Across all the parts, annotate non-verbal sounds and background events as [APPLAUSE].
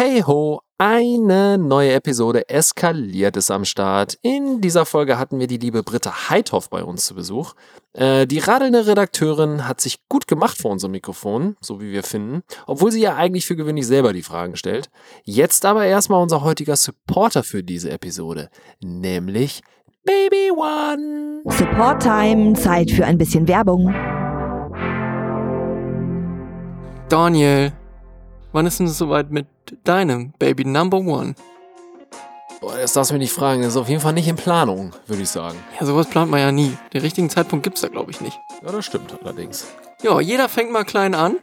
Hey ho, eine neue Episode eskaliert ist am Start. In dieser Folge hatten wir die liebe Britta Heithoff bei uns zu Besuch. Äh, die radelnde Redakteurin hat sich gut gemacht vor unserem Mikrofon, so wie wir finden, obwohl sie ja eigentlich für gewöhnlich selber die Fragen stellt. Jetzt aber erstmal unser heutiger Supporter für diese Episode, nämlich Baby One. Support Time, Zeit für ein bisschen Werbung. Daniel, wann ist denn es soweit mit deinem Baby Number One? Boah, das darfst du mich nicht fragen, das ist auf jeden Fall nicht in Planung, würde ich sagen. Ja, sowas plant man ja nie. Den richtigen Zeitpunkt gibt's da, glaube ich, nicht. Ja, das stimmt allerdings. Ja, jeder fängt mal klein an.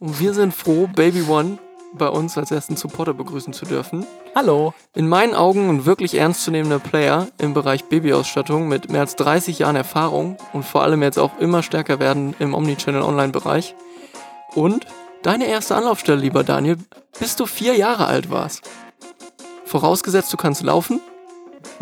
Und wir sind froh, Baby One bei uns als ersten Supporter begrüßen zu dürfen. Hallo. In meinen Augen ein wirklich ernstzunehmender Player im Bereich Babyausstattung mit mehr als 30 Jahren Erfahrung und vor allem jetzt auch immer stärker werden im Omnichannel Online-Bereich. Und deine erste Anlaufstelle, lieber Daniel, bis du vier Jahre alt warst. Vorausgesetzt, du kannst laufen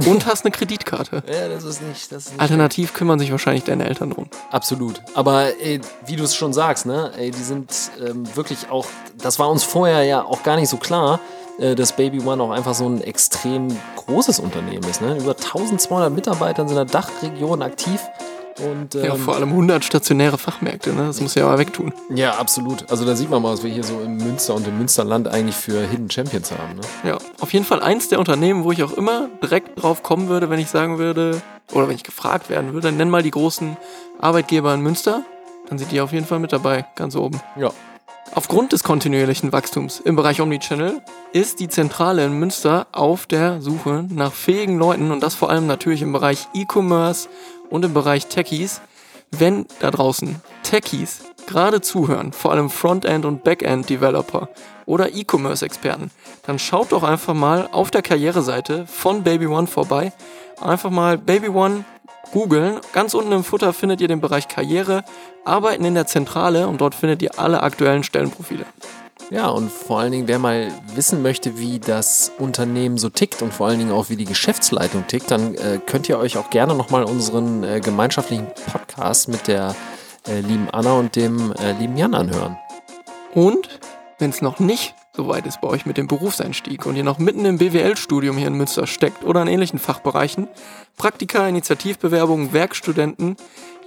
und hast eine Kreditkarte. [LAUGHS] Ja, das ist nicht. Das ist nicht Alternativ kümmern sich wahrscheinlich deine Eltern drum. Absolut. Aber ey, wie du es schon sagst, ne, ey, die sind ähm, wirklich auch, das war uns vorher ja auch gar nicht so klar, äh, dass Baby One auch einfach so ein extrem großes Unternehmen ist. Ne? Über 1200 Mitarbeiter in der Dachregion aktiv. Und, ähm, Ja, vor allem 100 stationäre Fachmärkte, ne? Das muss ja mal wegtun. ja, absolut. Also da sieht man mal, was wir hier so im Münster und im Münsterland eigentlich für Hidden Champions haben. Ne? Ja, auf jeden Fall eins der Unternehmen, wo ich auch immer direkt drauf kommen würde, wenn ich sagen würde, oder wenn ich gefragt werden würde, nenn mal die großen Arbeitgeber in Münster, dann sind die auf jeden Fall mit dabei, ganz oben. Ja. Aufgrund des kontinuierlichen Wachstums im Bereich Omnichannel ist die Zentrale in Münster auf der Suche nach fähigen Leuten und das vor allem natürlich im Bereich E-Commerce und im Bereich Techies. Wenn da draußen Techies gerade zuhören, vor allem Frontend- und Backend-Developer oder E-Commerce-Experten, dann schaut doch einfach mal auf der Karriereseite von Baby One vorbei. Einfach mal Baby One googeln. Ganz unten im Futter findet ihr den Bereich Karriere, Arbeiten in der Zentrale und dort findet ihr alle aktuellen Stellenprofile. Ja, und vor allen Dingen, wer mal wissen möchte, wie das Unternehmen so tickt und vor allen Dingen auch, wie die Geschäftsleitung tickt, dann äh, könnt ihr euch auch gerne nochmal unseren äh, gemeinschaftlichen Podcast mit der äh, lieben Anna und dem äh, lieben Jan anhören. Und wenn es noch nicht so weit ist bei euch mit dem Berufseinstieg und ihr noch mitten im BWL-Studium hier in Münster steckt oder in ähnlichen Fachbereichen, Praktika, Initiativbewerbungen, Werkstudenten,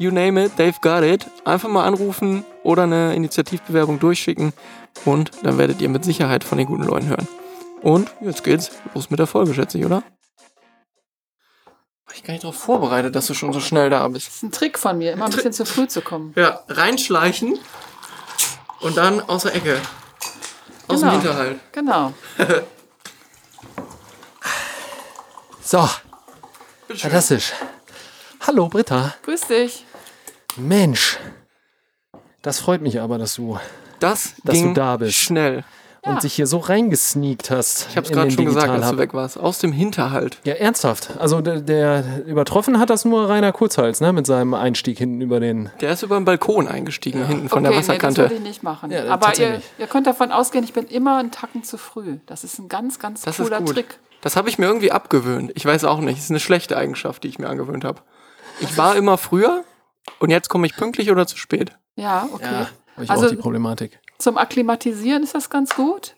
you name it, they've got it, einfach mal anrufen oder eine Initiativbewerbung durchschicken und dann werdet ihr mit Sicherheit von den guten Leuten hören. Und jetzt geht's los mit der Folge, schätze ich, oder? War ich gar nicht darauf vorbereitet, dass du schon so schnell da bist. Das ist ein Trick von mir, immer ein bisschen zu früh zu kommen. Ja, reinschleichen und dann aus der Ecke. Aus Genau. dem Hinterhalt. Genau. [LAUGHS] So, fantastisch. Hallo Britta. Grüß dich. Mensch, das freut mich aber, dass du Das Dass du ging da bist. schnell. Ja. und dich hier so reingesneakt hast. Ich habe es gerade schon gesagt, als Digital-Hub. du weg warst. Aus dem Hinterhalt. Ja, ernsthaft. Also der, der übertroffen hat das nur Rainer Kurzhals, ne? Mit seinem Einstieg hinten über den. Der ist über den Balkon eingestiegen, hinten von der okay, nee, das Wasserkante. würde ich nicht machen. Ja, Aber ihr, ihr könnt davon ausgehen, ich bin immer einen Tacken zu früh. Das ist ein ganz, ganz das ist cooler gut. Trick. Das habe ich mir irgendwie abgewöhnt. Ich weiß auch nicht. Das ist eine schlechte Eigenschaft, die ich mir angewöhnt habe. Ich war immer früher und jetzt komme ich pünktlich oder zu spät. Ja, okay. hab ich Also- auch die Problematik. Zum Akklimatisieren ist das ganz gut.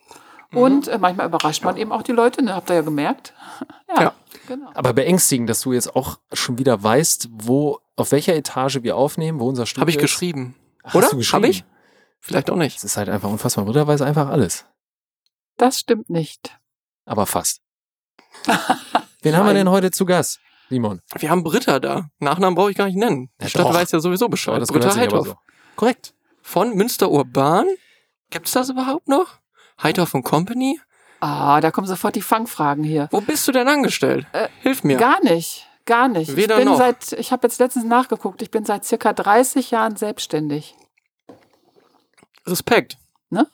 Und äh, manchmal überrascht man eben auch die Leute, ne? habt ihr ja gemerkt. [LAUGHS] ja, Ja. genau. Aber beängstigend, dass du jetzt auch schon wieder weißt, wo, auf welcher Etage wir aufnehmen, wo unser Studio Habe ich ist. geschrieben. Hast Oder? du geschrieben? Habe ich? Vielleicht auch nicht. Es ist halt einfach unfassbar. Britta weiß einfach alles. Das stimmt nicht. Aber fast. [LAUGHS] Wen haben wir denn heute zu Gast, Simon? Wir haben Britta da. Nachnamen brauche ich gar nicht nennen. Die Ja, Stadt doch. weiß ja sowieso Bescheid. das Britta Heithoff. so. Korrekt. Von Münster Urban. Gibt's das überhaupt noch? Heithoff und Company? Ah, da kommen sofort die Fangfragen hier. Wo bist du denn angestellt? Äh, Hilf mir. Gar nicht. Gar nicht. Weder ich bin noch. seit, ich habe jetzt letztens nachgeguckt, ich bin seit circa 30 Jahren selbstständig. Respekt. Ne?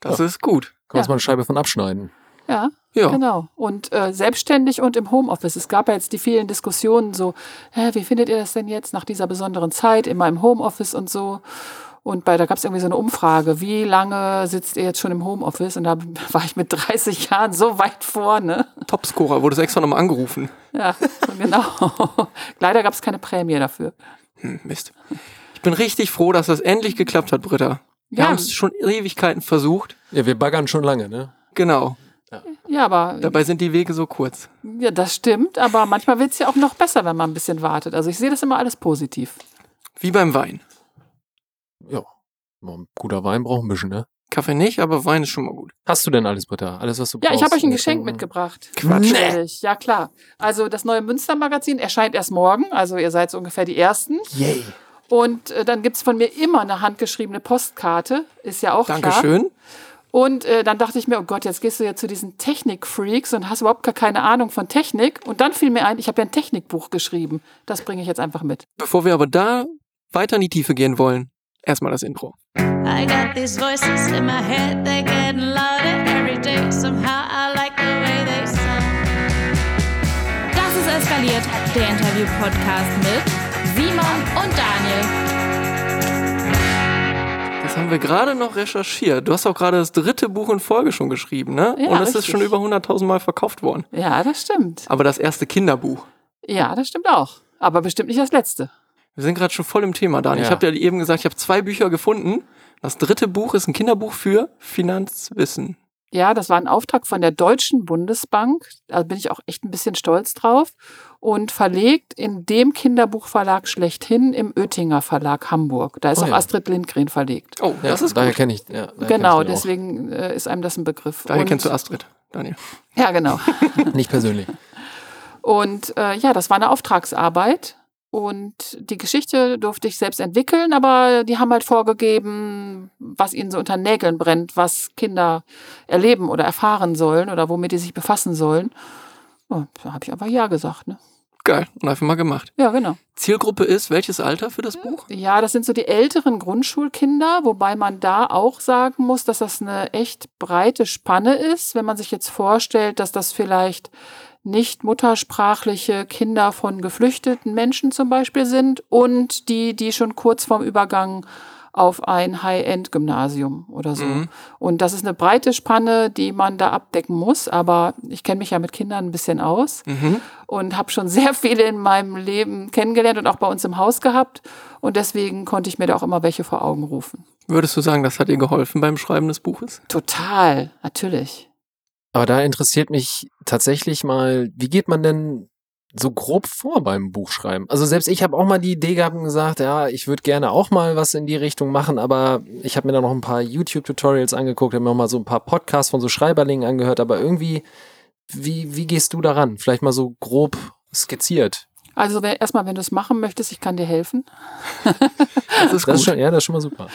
Das ist gut. Kann man Ja. mal eine Scheibe von abschneiden. Ja, Ja. genau. Und äh, selbstständig und im Homeoffice. Es gab ja jetzt die vielen Diskussionen so, hä, wie findet ihr das denn jetzt nach dieser besonderen Zeit, immer im Homeoffice und so. Und bei, da gab es irgendwie so eine Umfrage, wie lange sitzt ihr jetzt schon im Homeoffice? Und da [LAUGHS] war ich mit 30 Jahren so weit vorne. Topscorer, wurde es extra nochmal angerufen. Ja, [LAUGHS] genau. Leider gab es keine Prämie dafür. Hm, Mist. Ich bin richtig froh, dass das endlich geklappt hat, Britta. Wir Ja. haben es schon Ewigkeiten versucht. Ja, wir baggern schon lange, ne? Genau. Ja, aber Dabei sind die Wege so kurz. ja, das stimmt, aber manchmal wird es ja auch noch besser, wenn man ein bisschen wartet. Also ich sehe das immer alles positiv. Wie beim Wein. Ja. Guter Wein braucht ein bisschen, ne? Kaffee nicht, aber Wein ist schon mal gut. Hast du denn alles, Britta? Alles, was du Ja, brauchst? ich habe euch ein Geschenk zu- mitgebracht. Quatsch. Natürlich, ja klar. Also das neue Münster-Magazin erscheint erst morgen, also ihr seid so ungefähr die Ersten. Yay. Und äh, dann gibt's von mir immer eine handgeschriebene Postkarte, ist ja auch klar. Dankeschön. Und äh, dann dachte ich mir, oh Gott, jetzt gehst du ja zu diesen Technik-Freaks und hast überhaupt gar keine Ahnung von Technik. Und dann fiel mir ein, ich habe ja ein Technikbuch geschrieben. Das bringe ich jetzt einfach mit. Bevor wir aber da weiter in die Tiefe gehen wollen, erstmal das Intro. I got these voices in my head, they get louder every day. Somehow I like the way they sound. Das ist eskaliert, der Interview-Podcast mit Simon und Daniel. Das haben wir gerade noch recherchiert. Du hast auch gerade das dritte Buch in Folge schon geschrieben, ne? Ja, Und es ist schon über 100.000 Mal verkauft worden. Ja, das stimmt. Aber das erste Kinderbuch. Ja, das stimmt auch. Aber bestimmt nicht das letzte. Wir sind gerade schon voll im Thema, Dani. Ich Ja. habe dir eben gesagt, ich habe zwei Bücher gefunden. Das dritte Buch ist ein Kinderbuch für Finanzwissen. Ja, das war ein Auftrag von der Deutschen Bundesbank. Da bin ich auch echt ein bisschen stolz drauf. Und verlegt in dem Kinderbuchverlag schlechthin im Oettinger Verlag Hamburg. Da ist Oh auch ja. Astrid Lindgren verlegt. Oh, Ja, das ist daher gut. kenne ich. Ja, daher genau, kenn ich deswegen äh, ist einem das ein Begriff. Daher Und- kennst du Astrid, Daniel. Ja, genau. auch. [LAUGHS] Nicht persönlich. Und äh, ja, das war eine Auftragsarbeit. Und die Geschichte durfte ich selbst entwickeln, aber die haben halt vorgegeben, was ihnen so unter Nägeln brennt, was Kinder erleben oder erfahren sollen oder womit die sich befassen sollen. Und da habe ich einfach Ja gesagt. Ne? Geil. Und einfach mal gemacht. Ja, genau. Zielgruppe ist welches Alter für das Buch? Ja, das sind so die älteren Grundschulkinder, wobei man da auch sagen muss, dass das eine echt breite Spanne ist. Wenn man sich jetzt vorstellt, dass das vielleicht nicht muttersprachliche Kinder von geflüchteten Menschen zum Beispiel sind und die, die schon kurz vorm Übergang auf ein High-End-Gymnasium oder so. Mhm. Und das ist eine breite Spanne, die man da abdecken muss. Aber ich kenne mich ja mit Kindern ein bisschen aus Mhm. und habe schon [LAUGHS] sehr viele in meinem Leben kennengelernt und auch bei uns im Haus gehabt. Und deswegen konnte ich mir da auch immer welche vor Augen rufen. Würdest du sagen, das hat dir geholfen beim Schreiben des Buches? Total, natürlich. Aber da interessiert mich tatsächlich mal, wie geht man denn so grob vor beim Buchschreiben? Also selbst ich habe auch mal die Idee gehabt und gesagt, ja, ich würde gerne auch mal was in die Richtung machen, aber ich habe mir da noch ein paar YouTube-Tutorials angeguckt, habe mir auch mal so ein paar Podcasts von so Schreiberlingen angehört, aber irgendwie, wie, wie gehst du daran? Vielleicht mal so grob skizziert. Also wenn, erstmal, wenn du es machen möchtest, ich kann dir helfen. [LAUGHS] Das ist Das ist gut. schon, ja, das ist schon mal super.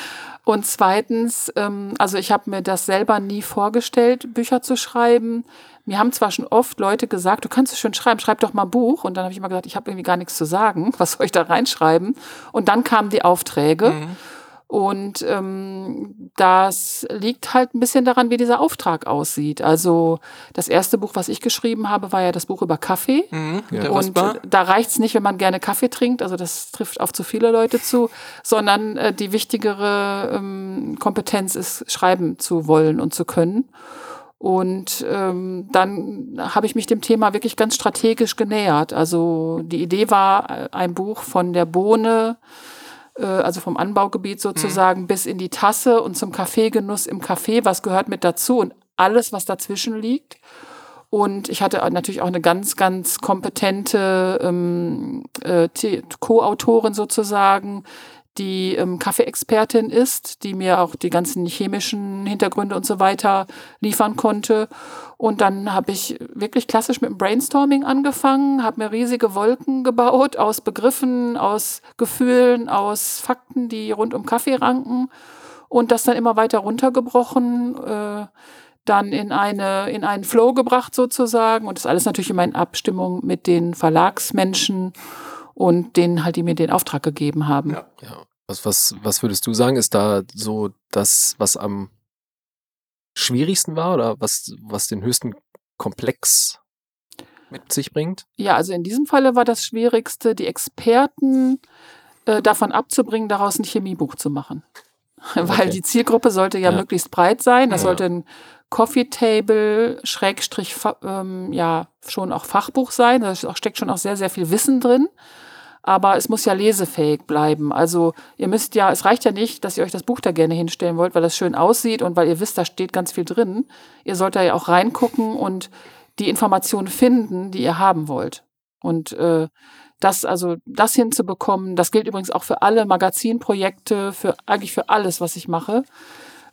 Und zweitens, ähm, also ich habe mir das selber nie vorgestellt, Bücher zu schreiben. Mir haben zwar schon oft Leute gesagt, du kannst es schön schreiben, schreib doch mal ein Buch. Und dann habe ich immer gesagt, ich habe irgendwie gar nichts zu sagen. Was soll ich da reinschreiben? Und dann kamen die Aufträge. Mhm. Und ähm, das liegt halt ein bisschen daran, wie dieser Auftrag aussieht. Also das erste Buch, was ich geschrieben habe, war ja das Buch über Kaffee. Mhm. Ja. Und Wasper. da reicht's nicht, wenn man gerne Kaffee trinkt, also das trifft auf zu viele Leute zu, sondern äh, die wichtigere ähm, Kompetenz ist, schreiben zu wollen und zu können. Und ähm, dann habe ich mich dem Thema wirklich ganz strategisch genähert. Also die Idee war, äh, ein Buch von der Bohne, äh, also vom Anbaugebiet sozusagen, bis in die Tasse und zum Kaffeegenuss im Café, was gehört mit dazu und alles, was dazwischen liegt. Und ich hatte natürlich auch eine ganz, ganz kompetente ähm, äh, Co-Autorin sozusagen, die ähm, Kaffeeexpertin ist, die mir auch die ganzen chemischen Hintergründe und so weiter liefern konnte. Und dann habe ich wirklich klassisch mit dem Brainstorming angefangen, habe mir riesige Wolken gebaut aus Begriffen, aus Gefühlen, aus Fakten, die rund um Kaffee ranken und das dann immer weiter runtergebrochen. Äh, dann in eine in einen Flow gebracht sozusagen und das alles natürlich immer in Abstimmung mit den Verlagsmenschen und denen halt, die mir den Auftrag gegeben haben. Ja. Ja. Was, was, was würdest du sagen, ist da so das, was am schwierigsten war oder was, was den höchsten Komplex mit sich bringt? Ja, also in diesem Falle war das Schwierigste, die Experten äh, davon abzubringen, daraus ein Chemiebuch zu machen. [LAUGHS] Weil Okay. die Zielgruppe sollte ja, Ja. möglichst breit sein. Das Ja. sollte ein Coffee Table, Schrägstrich, ähm, ja, schon auch Fachbuch sein. Da steckt schon auch sehr, sehr viel Wissen drin. Aber es muss ja lesefähig bleiben. Also ihr müsst ja, es reicht ja nicht, dass ihr euch das Buch da gerne hinstellen wollt, weil das schön aussieht und weil ihr wisst, da steht ganz viel drin. Ihr sollt da ja auch reingucken und die Informationen finden, die ihr haben wollt. Und äh, das, also das hinzubekommen, das gilt übrigens auch für alle Magazinprojekte, für eigentlich für alles, was ich mache,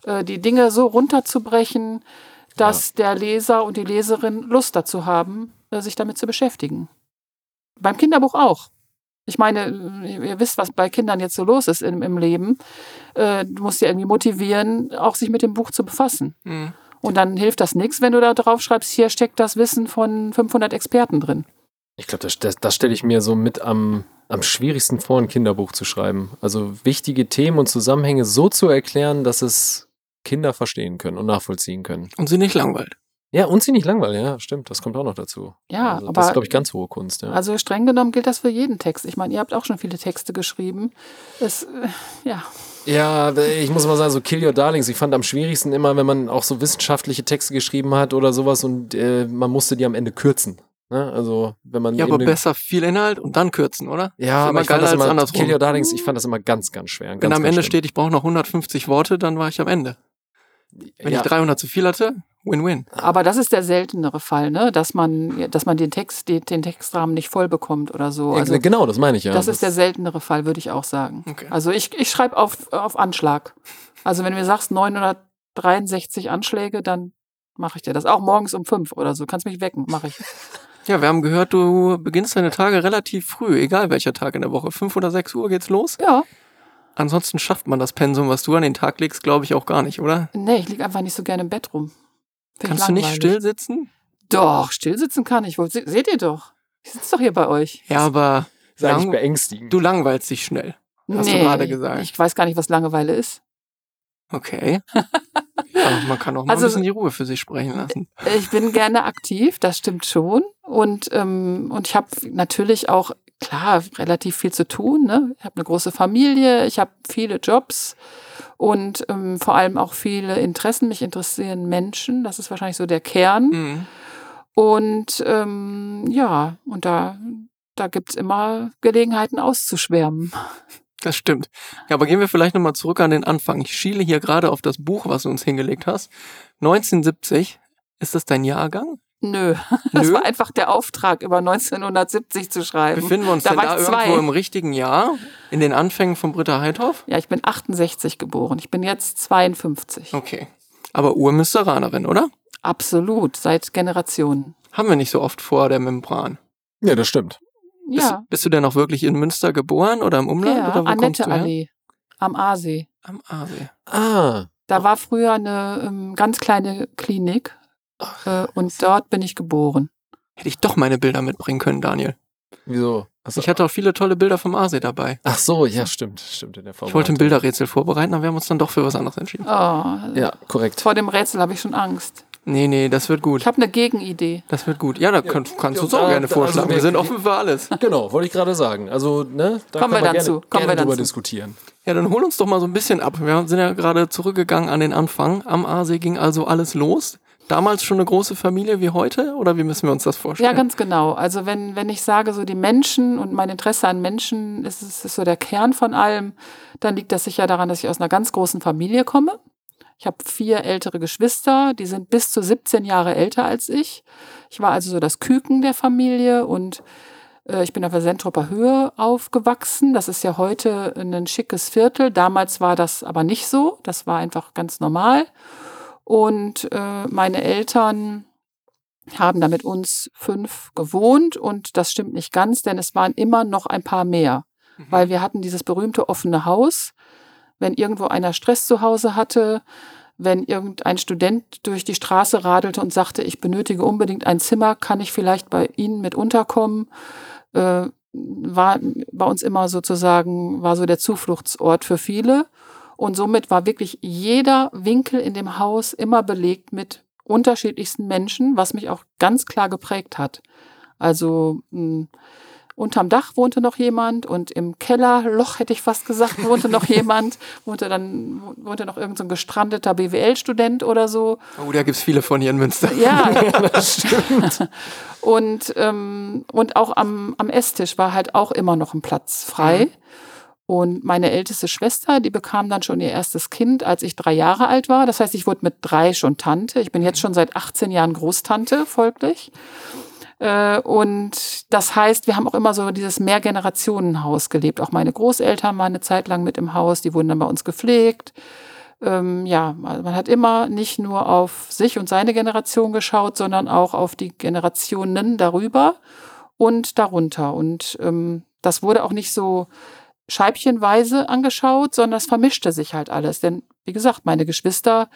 äh, die Dinge so runterzubrechen, dass der Leser und die Leserin Lust dazu haben, äh, sich damit zu beschäftigen. Beim Kinderbuch auch. Ich meine, ihr wisst, was bei Kindern jetzt so los ist im, im Leben. Äh, du musst sie irgendwie motivieren, auch sich mit dem Buch zu befassen. Mhm. Und dann hilft das nichts, wenn du da drauf schreibst, hier steckt das Wissen von 500 Experten drin. Ich glaube, das, das, das stelle ich mir so mit am, am schwierigsten vor, ein Kinderbuch zu schreiben. Also wichtige Themen und Zusammenhänge so zu erklären, dass es Kinder verstehen können und nachvollziehen können. Und sie nicht langweilt. Ja, und sie nicht langweilen, ja, stimmt, das kommt auch noch dazu. Ja, also, aber das ist, glaube ich, ganz hohe Kunst, ja. Also streng genommen gilt das für jeden Text. Ich meine, ihr habt auch schon viele Texte geschrieben. Es, äh, ja, Ja, ich muss mal sagen, so Kill Your Darlings, ich fand am schwierigsten immer, wenn man auch so wissenschaftliche Texte geschrieben hat oder sowas und äh, man musste die am Ende kürzen. Ne? Also, wenn man. Ja, aber besser viel Inhalt und dann kürzen, oder? Ja, aber ich fand das immer, andersrum. Kill Your Darlings, ich fand das immer ganz, ganz schwer. Ganz, Wenn am Ende schlimm. steht, ich brauche noch 150 Worte, dann war ich am Ende. Wenn ja, ich 300 zu viel hatte, Win-Win. aber das ist der seltenere Fall, ne? dass man, dass man den Text, den, den Textrahmen nicht voll bekommt oder so. Also, genau, das meine ich ja. das ist der seltenere Fall, würde ich auch sagen. Okay. Also ich, ich schreibe auf, auf Anschlag. Also wenn du mir sagst 963 Anschläge, dann mache ich dir das. Auch morgens um fünf oder so. Kannst mich wecken, mache ich. [LAUGHS] Ja, wir haben gehört, du beginnst deine Tage relativ früh, egal welcher Tag in der Woche. 5 oder 6 Uhr geht's los. Ja, Ansonsten schafft man das Pensum, was du an den Tag legst, glaube ich auch gar nicht, oder? nee, ich liege einfach nicht so gerne im Bett rum. Kannst du nicht langweilig. still sitzen? Doch, still sitzen kann ich. Se, seht ihr doch. Ich sitze doch hier bei euch. Ja, aber eigentlich lang- beängstigend. du langweilst dich schnell. Hast du gerade gesagt. Ich weiß gar nicht, was Langeweile ist. Okay. [LAUGHS] ja, man kann auch mal Also- ein bisschen die Ruhe für sich sprechen lassen. Ich bin gerne aktiv, das stimmt schon. Und, ähm, und ich habe natürlich auch, klar, relativ viel zu tun. Ne? Ich habe eine große Familie, ich habe viele Jobs und ähm, vor allem auch viele Interessen. Mich interessieren Menschen, das ist wahrscheinlich so der Kern. Mhm. Und ähm, ja, und da, da gibt's immer Gelegenheiten auszuschwärmen. Das stimmt. Ja, aber gehen wir vielleicht nochmal zurück an den Anfang. Ich schiele hier gerade auf das Buch, was du uns hingelegt hast. 1970. Ist das dein Jahrgang? Nö, [LAUGHS] das Nö? war einfach der Auftrag, über 1970 zu schreiben. Befinden wir uns Da denn da zwei. irgendwo im richtigen Jahr? In den Anfängen von Britta Heidhoff? Ja, ich bin 68 geboren. Ich bin jetzt 52. Okay. Aber Urmünsteranerin, oder? Absolut, seit Generationen. Haben wir nicht so oft vor der Membran. Ja, das stimmt. Bist, Ja, bist du denn auch wirklich in Münster geboren oder im Umland? ja oder wo kommst Annette? Allee am Aasee. Am Aasee. Ah, Da war früher eine ähm, ganz kleine Klinik äh, und dort bin ich geboren. Hätte ich doch meine Bilder mitbringen können, Daniel. wieso? Achso. Ich hatte auch viele tolle Bilder vom Aasee dabei. Ach so, ja, stimmt, stimmt in der Form. Ich wollte ein Bilderrätsel vorbereiten, aber wir haben uns dann doch für was anderes entschieden. Oh, Ja, korrekt. Vor dem Rätsel habe ich schon Angst. Nee, nee, das wird gut. Ich habe eine Gegenidee. Das wird gut. Ja, da kann, kannst du Ja, so da- gerne da- vorschlagen. also wir sind offen für alles. [LAUGHS] Genau, wollte ich gerade sagen. Also, ne, da Kommen wir können dann gerne, zu, kommen gerne wir dann drüber zu. diskutieren. Ja, dann hol uns doch mal so ein bisschen ab. Wir sind ja gerade zurückgegangen an den Anfang. Am Aasee ging also alles los. Damals schon eine große Familie wie heute? Oder wie müssen wir uns das vorstellen? Ja, ganz genau. Also wenn, wenn ich sage, so die Menschen und mein Interesse an Menschen ist, ist, ist so der Kern von allem, dann liegt das sicher daran, dass ich aus einer ganz großen Familie komme. Ich habe vier ältere Geschwister, die sind bis zu 17 Jahre älter als ich. Ich war also so das Küken der Familie und äh, ich bin auf der Sentruper Höhe aufgewachsen. Das ist ja heute ein schickes Viertel. Damals war das aber nicht so. Das war einfach ganz normal. Und äh, meine Eltern haben da mit uns fünf gewohnt und das stimmt nicht ganz, denn es waren immer noch ein paar mehr, weil wir hatten dieses berühmte offene Haus. Wenn irgendwo einer Stress zu Hause hatte, wenn irgendein Student durch die Straße radelte und sagte, ich benötige unbedingt ein Zimmer, kann ich vielleicht bei Ihnen mit unterkommen, äh, war bei uns immer sozusagen, war so der Zufluchtsort für viele. Und somit war wirklich jeder Winkel in dem Haus immer belegt mit unterschiedlichsten Menschen, was mich auch ganz klar geprägt hat. Also mh, unterm Dach wohnte noch jemand und im Kellerloch, hätte ich fast gesagt, wohnte noch [LAUGHS] jemand, wohnte dann, wohnte noch irgendein so ein gestrandeter BWL-Student oder so. Oh, da gibt's viele von hier in Münster. [LAUGHS] Ja, das stimmt. Und, ähm, und auch am, am Esstisch war halt auch immer noch ein Platz frei. Und meine älteste Schwester, die bekam dann schon ihr erstes Kind, als ich drei Jahre alt war. Das heißt, ich wurde mit drei schon Tante. Ich bin jetzt schon seit 18 Jahren Großtante, folglich. Äh, Und das heißt, wir haben auch immer so dieses Mehrgenerationenhaus gelebt. Auch meine Großeltern waren eine Zeit lang mit im Haus, die wurden dann bei uns gepflegt. Ähm, ja, man hat immer nicht nur auf sich und seine Generation geschaut, sondern auch auf die Generationen darüber und darunter. Und ähm, das wurde auch nicht so scheibchenweise angeschaut, sondern es vermischte sich halt alles. Denn, wie gesagt, meine Geschwister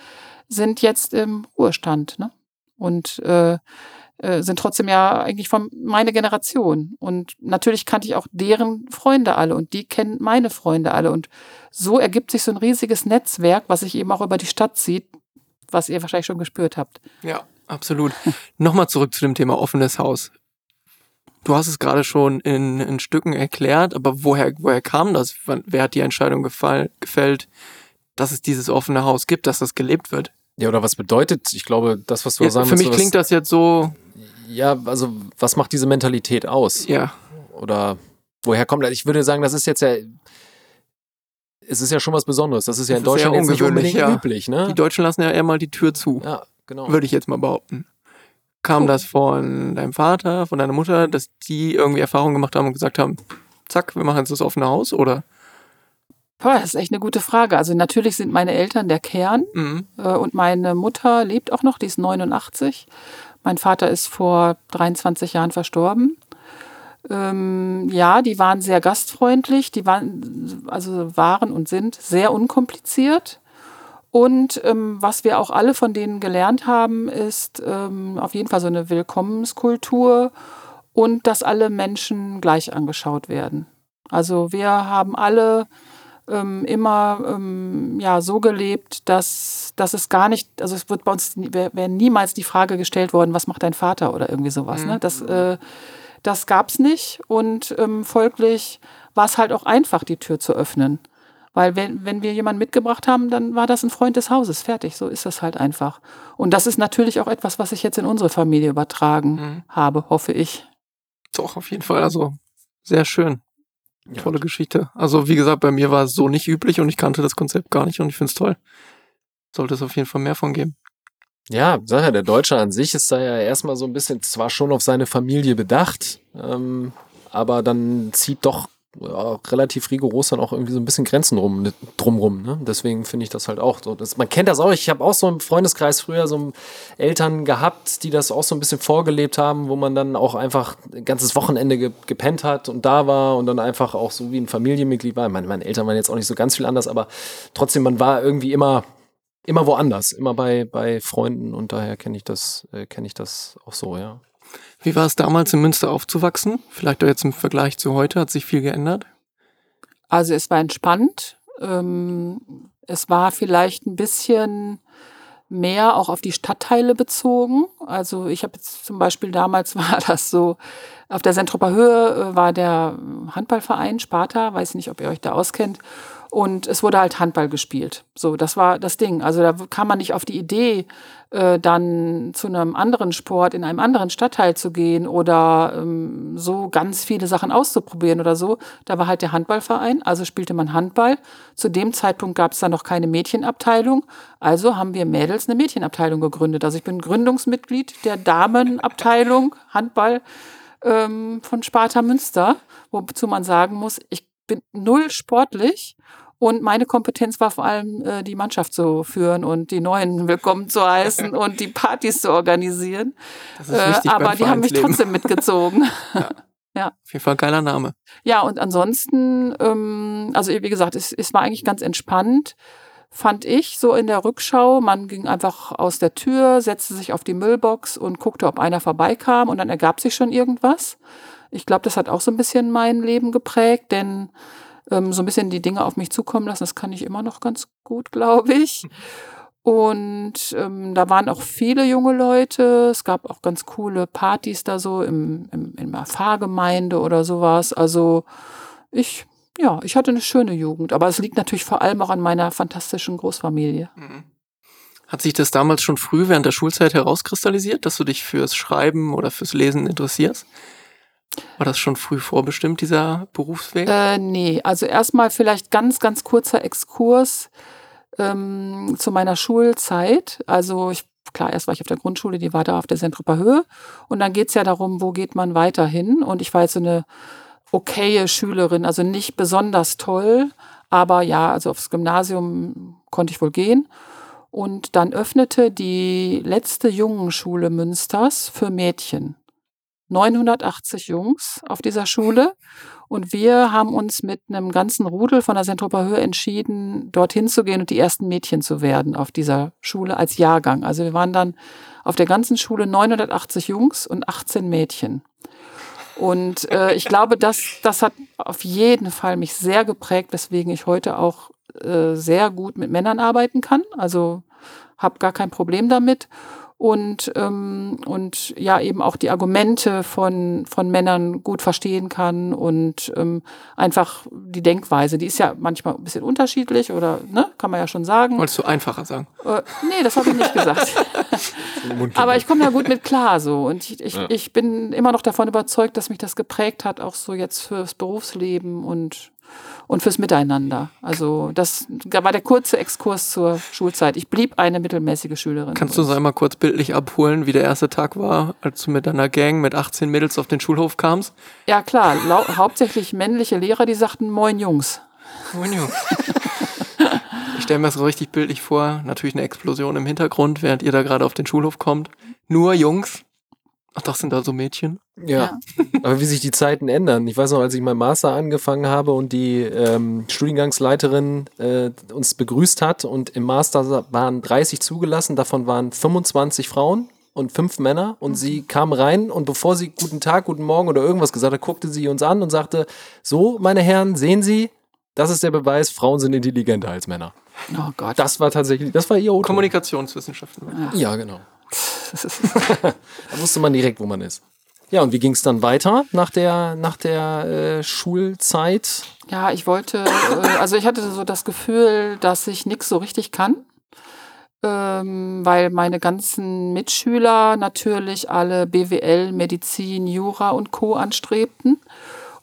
sind jetzt im Ruhestand, ne? Und äh, äh, sind trotzdem ja eigentlich von meine Generation. Und natürlich kannte ich auch deren Freunde alle und die kennen meine Freunde alle. Und so ergibt sich so ein riesiges Netzwerk, was sich eben auch über die Stadt zieht, was ihr wahrscheinlich schon gespürt habt. Ja, absolut. Nochmal zurück zu dem Thema offenes Haus. Du hast es gerade schon in, in Stücken erklärt, aber woher, woher kam das? Wer hat die Entscheidung gefall, gefällt, dass es dieses offene Haus gibt, dass das gelebt wird? Ja, oder was bedeutet, ich glaube, das, was du Ja, sagen für willst, mich was- klingt das jetzt so, Ja, also was macht diese Mentalität aus? ja, Oder woher kommt das? Ich würde sagen, das ist jetzt ja. Es ist ja schon was Besonderes. Das ist ja Das in Deutschland jetzt nicht ungewöhnlich, unbedingt ja. üblich, ne? die Deutschen lassen ja eher mal die Tür zu, ja, genau. würde ich jetzt mal behaupten. Kam das von deinem Vater, von deiner Mutter, dass die irgendwie Erfahrungen gemacht haben und gesagt haben, zack, wir machen jetzt das offene Haus, oder? Boah, das ist echt eine gute Frage. Also natürlich sind meine Eltern der Kern Mhm. äh, und meine Mutter lebt auch noch, die ist 89. Mein Vater ist vor 23 Jahren verstorben. Ähm, ja, die waren sehr gastfreundlich, die waren, also waren und sind sehr unkompliziert. Und ähm, was wir auch alle von denen gelernt haben, ist ähm, auf jeden Fall so eine Willkommenskultur und dass alle Menschen gleich angeschaut werden. Also wir haben alle ähm, immer ähm, ja so gelebt, dass, dass es gar nicht, also es wird bei uns wäre wär niemals die Frage gestellt worden, was macht dein Vater oder irgendwie sowas. Ne? Das, äh, das gab's nicht und ähm, folglich war es halt auch einfach, die Tür zu öffnen. Weil wenn, wenn wir jemanden mitgebracht haben, dann war das ein Freund des Hauses. Fertig, so ist das halt einfach. Und das ist natürlich auch etwas, was ich jetzt in unsere Familie übertragen Mhm. habe, hoffe ich. Doch, auf jeden Fall. Also sehr schön. Ja. Tolle Geschichte. Also wie gesagt, bei mir war es so nicht üblich und ich kannte das Konzept gar nicht und ich finde es toll. Sollte es auf jeden Fall mehr von geben. Ja, sag ja, der Deutsche an sich ist da ja erstmal so ein bisschen zwar schon auf seine Familie bedacht, ähm, aber dann zieht doch ja, relativ rigoros dann auch irgendwie so ein bisschen Grenzen rum, drumrum. Ne? Deswegen finde ich das halt auch so. Das, man kennt das auch. Ich habe auch so im Freundeskreis früher so Eltern gehabt, die das auch so ein bisschen vorgelebt haben, wo man dann auch einfach ein ganzes Wochenende ge gepennt hat und da war und dann einfach auch so wie ein Familienmitglied war. Meine, meine Eltern waren jetzt auch nicht so ganz viel anders, aber trotzdem, man war irgendwie immer immer woanders, immer bei, bei Freunden und daher kenne ich das, äh, kenne ich das auch so, ja. Wie war es damals in Münster aufzuwachsen? Vielleicht auch jetzt im Vergleich zu heute, hat sich viel geändert? Also es war entspannt. Ähm, es war vielleicht ein bisschen mehr auch auf die Stadtteile bezogen. Also ich habe jetzt zum Beispiel damals [LAUGHS] war das so, auf der Sentroper Höhe äh, war der Handballverein Sparta, weiß nicht, ob ihr euch da auskennt. Und es wurde halt Handball gespielt. So, das war das Ding. Also da kam man nicht auf die Idee, äh, dann zu einem anderen Sport in einem anderen Stadtteil zu gehen oder ähm, so ganz viele Sachen auszuprobieren oder so. Da war halt der Handballverein, also spielte man Handball. Zu dem Zeitpunkt gab es da noch keine Mädchenabteilung. Also haben wir Mädels eine Mädchenabteilung gegründet. Also ich bin Gründungsmitglied der Damenabteilung Handball ähm, von Sparta Münster, wozu man sagen muss, ich bin null sportlich und meine Kompetenz war vor allem, äh, die Mannschaft zu führen und die Neuen [LAUGHS] willkommen zu heißen und die Partys zu organisieren. Das ist Äh, wichtig aber beim die haben mich trotzdem mitgezogen. [LAUGHS] Auf jeden Fall geiler Name. Ja, und ansonsten, ähm, also wie gesagt, es, es war eigentlich ganz entspannt, fand ich so in der Rückschau. Man ging einfach aus der Tür, setzte sich auf die Müllbox und guckte, ob einer vorbeikam und dann ergab sich schon irgendwas. Ich glaube, das hat auch so ein bisschen mein Leben geprägt, denn ähm, so ein bisschen die Dinge auf mich zukommen lassen, das kann ich immer noch ganz gut, glaube ich. Und ähm, da waren auch viele junge Leute. Es gab auch ganz coole Partys da so im, im, in der Pfarrgemeinde oder sowas. Also ich, ja, ich hatte eine schöne Jugend. Aber es liegt natürlich vor allem auch an meiner fantastischen Großfamilie. Hat sich das damals schon früh während der Schulzeit herauskristallisiert, dass du dich fürs Schreiben oder fürs Lesen interessierst? War das schon früh vorbestimmt, dieser Berufsweg? Äh, nee, also erstmal vielleicht ganz, ganz kurzer Exkurs ähm, zu meiner Schulzeit. Also ich, klar, erst war ich auf der Grundschule, die war da auf der Sentroper Höhe. Und dann geht's ja darum, wo geht man weiterhin. Und ich war jetzt so eine okaye Schülerin, also nicht besonders toll, aber ja, also aufs Gymnasium konnte ich wohl gehen. Und dann öffnete die letzte Jungenschule Münsters für Mädchen. 980 Jungs auf dieser Schule. Und wir haben uns mit einem ganzen Rudel von der Sentroper Höhe entschieden, dorthin zu gehen und die ersten Mädchen zu werden auf dieser Schule als Jahrgang. Also wir waren dann auf der ganzen Schule 980 Jungs und 18 Mädchen. Und äh, ich glaube, das, das hat auf jeden Fall mich sehr geprägt, weswegen ich heute auch äh, sehr gut mit Männern arbeiten kann. Also habe gar kein Problem damit und, ähm, und ja eben auch die Argumente von, von Männern gut verstehen kann und ähm, einfach die Denkweise, die ist ja manchmal ein bisschen unterschiedlich oder ne, kann man ja schon sagen. Wolltest du einfacher sagen? Äh, nee, das habe ich nicht gesagt. [LAUGHS] Aber ich komme da gut mit klar so. Und ich, ich, Ja. ich bin immer noch davon überzeugt, dass mich das geprägt hat, auch so jetzt fürs Berufsleben und, und fürs Miteinander. Also das war der kurze Exkurs zur Schulzeit. Ich blieb eine mittelmäßige Schülerin. Kannst du uns einmal kurz bildlich abholen, wie der erste Tag war, als du mit deiner Gang mit 18 Mädels auf den Schulhof kamst? Ja klar, hauptsächlich männliche Lehrer, die sagten Moin Jungs. Moin Jungs. Ich stelle mir das so richtig bildlich vor. Natürlich eine Explosion im Hintergrund, während ihr da gerade auf den Schulhof kommt. Nur Jungs. Ach, das sind also Mädchen. Ja. [LAUGHS] Aber wie sich die Zeiten ändern. Ich weiß noch, als ich meinen Master angefangen habe und die ähm, Studiengangsleiterin äh, uns begrüßt hat und im Master waren 30 zugelassen, davon waren 25 Frauen und fünf Männer und sie kam rein und bevor sie guten Tag, guten Morgen oder irgendwas gesagt hat, guckte sie uns an und sagte, so, meine Herren, sehen Sie, das ist der Beweis, Frauen sind intelligenter als Männer. Oh Gott. Das war tatsächlich, das war ihr Otto. Kommunikationswissenschaften. Ja, genau. [LAUGHS] da wusste man direkt, wo man ist. Ja, und wie ging es dann weiter nach der, nach der äh, Schulzeit? Ja, ich wollte, äh, also ich hatte so das Gefühl, dass ich nichts so richtig kann, ähm, weil meine ganzen Mitschüler natürlich alle BWL, Medizin, Jura und Co. anstrebten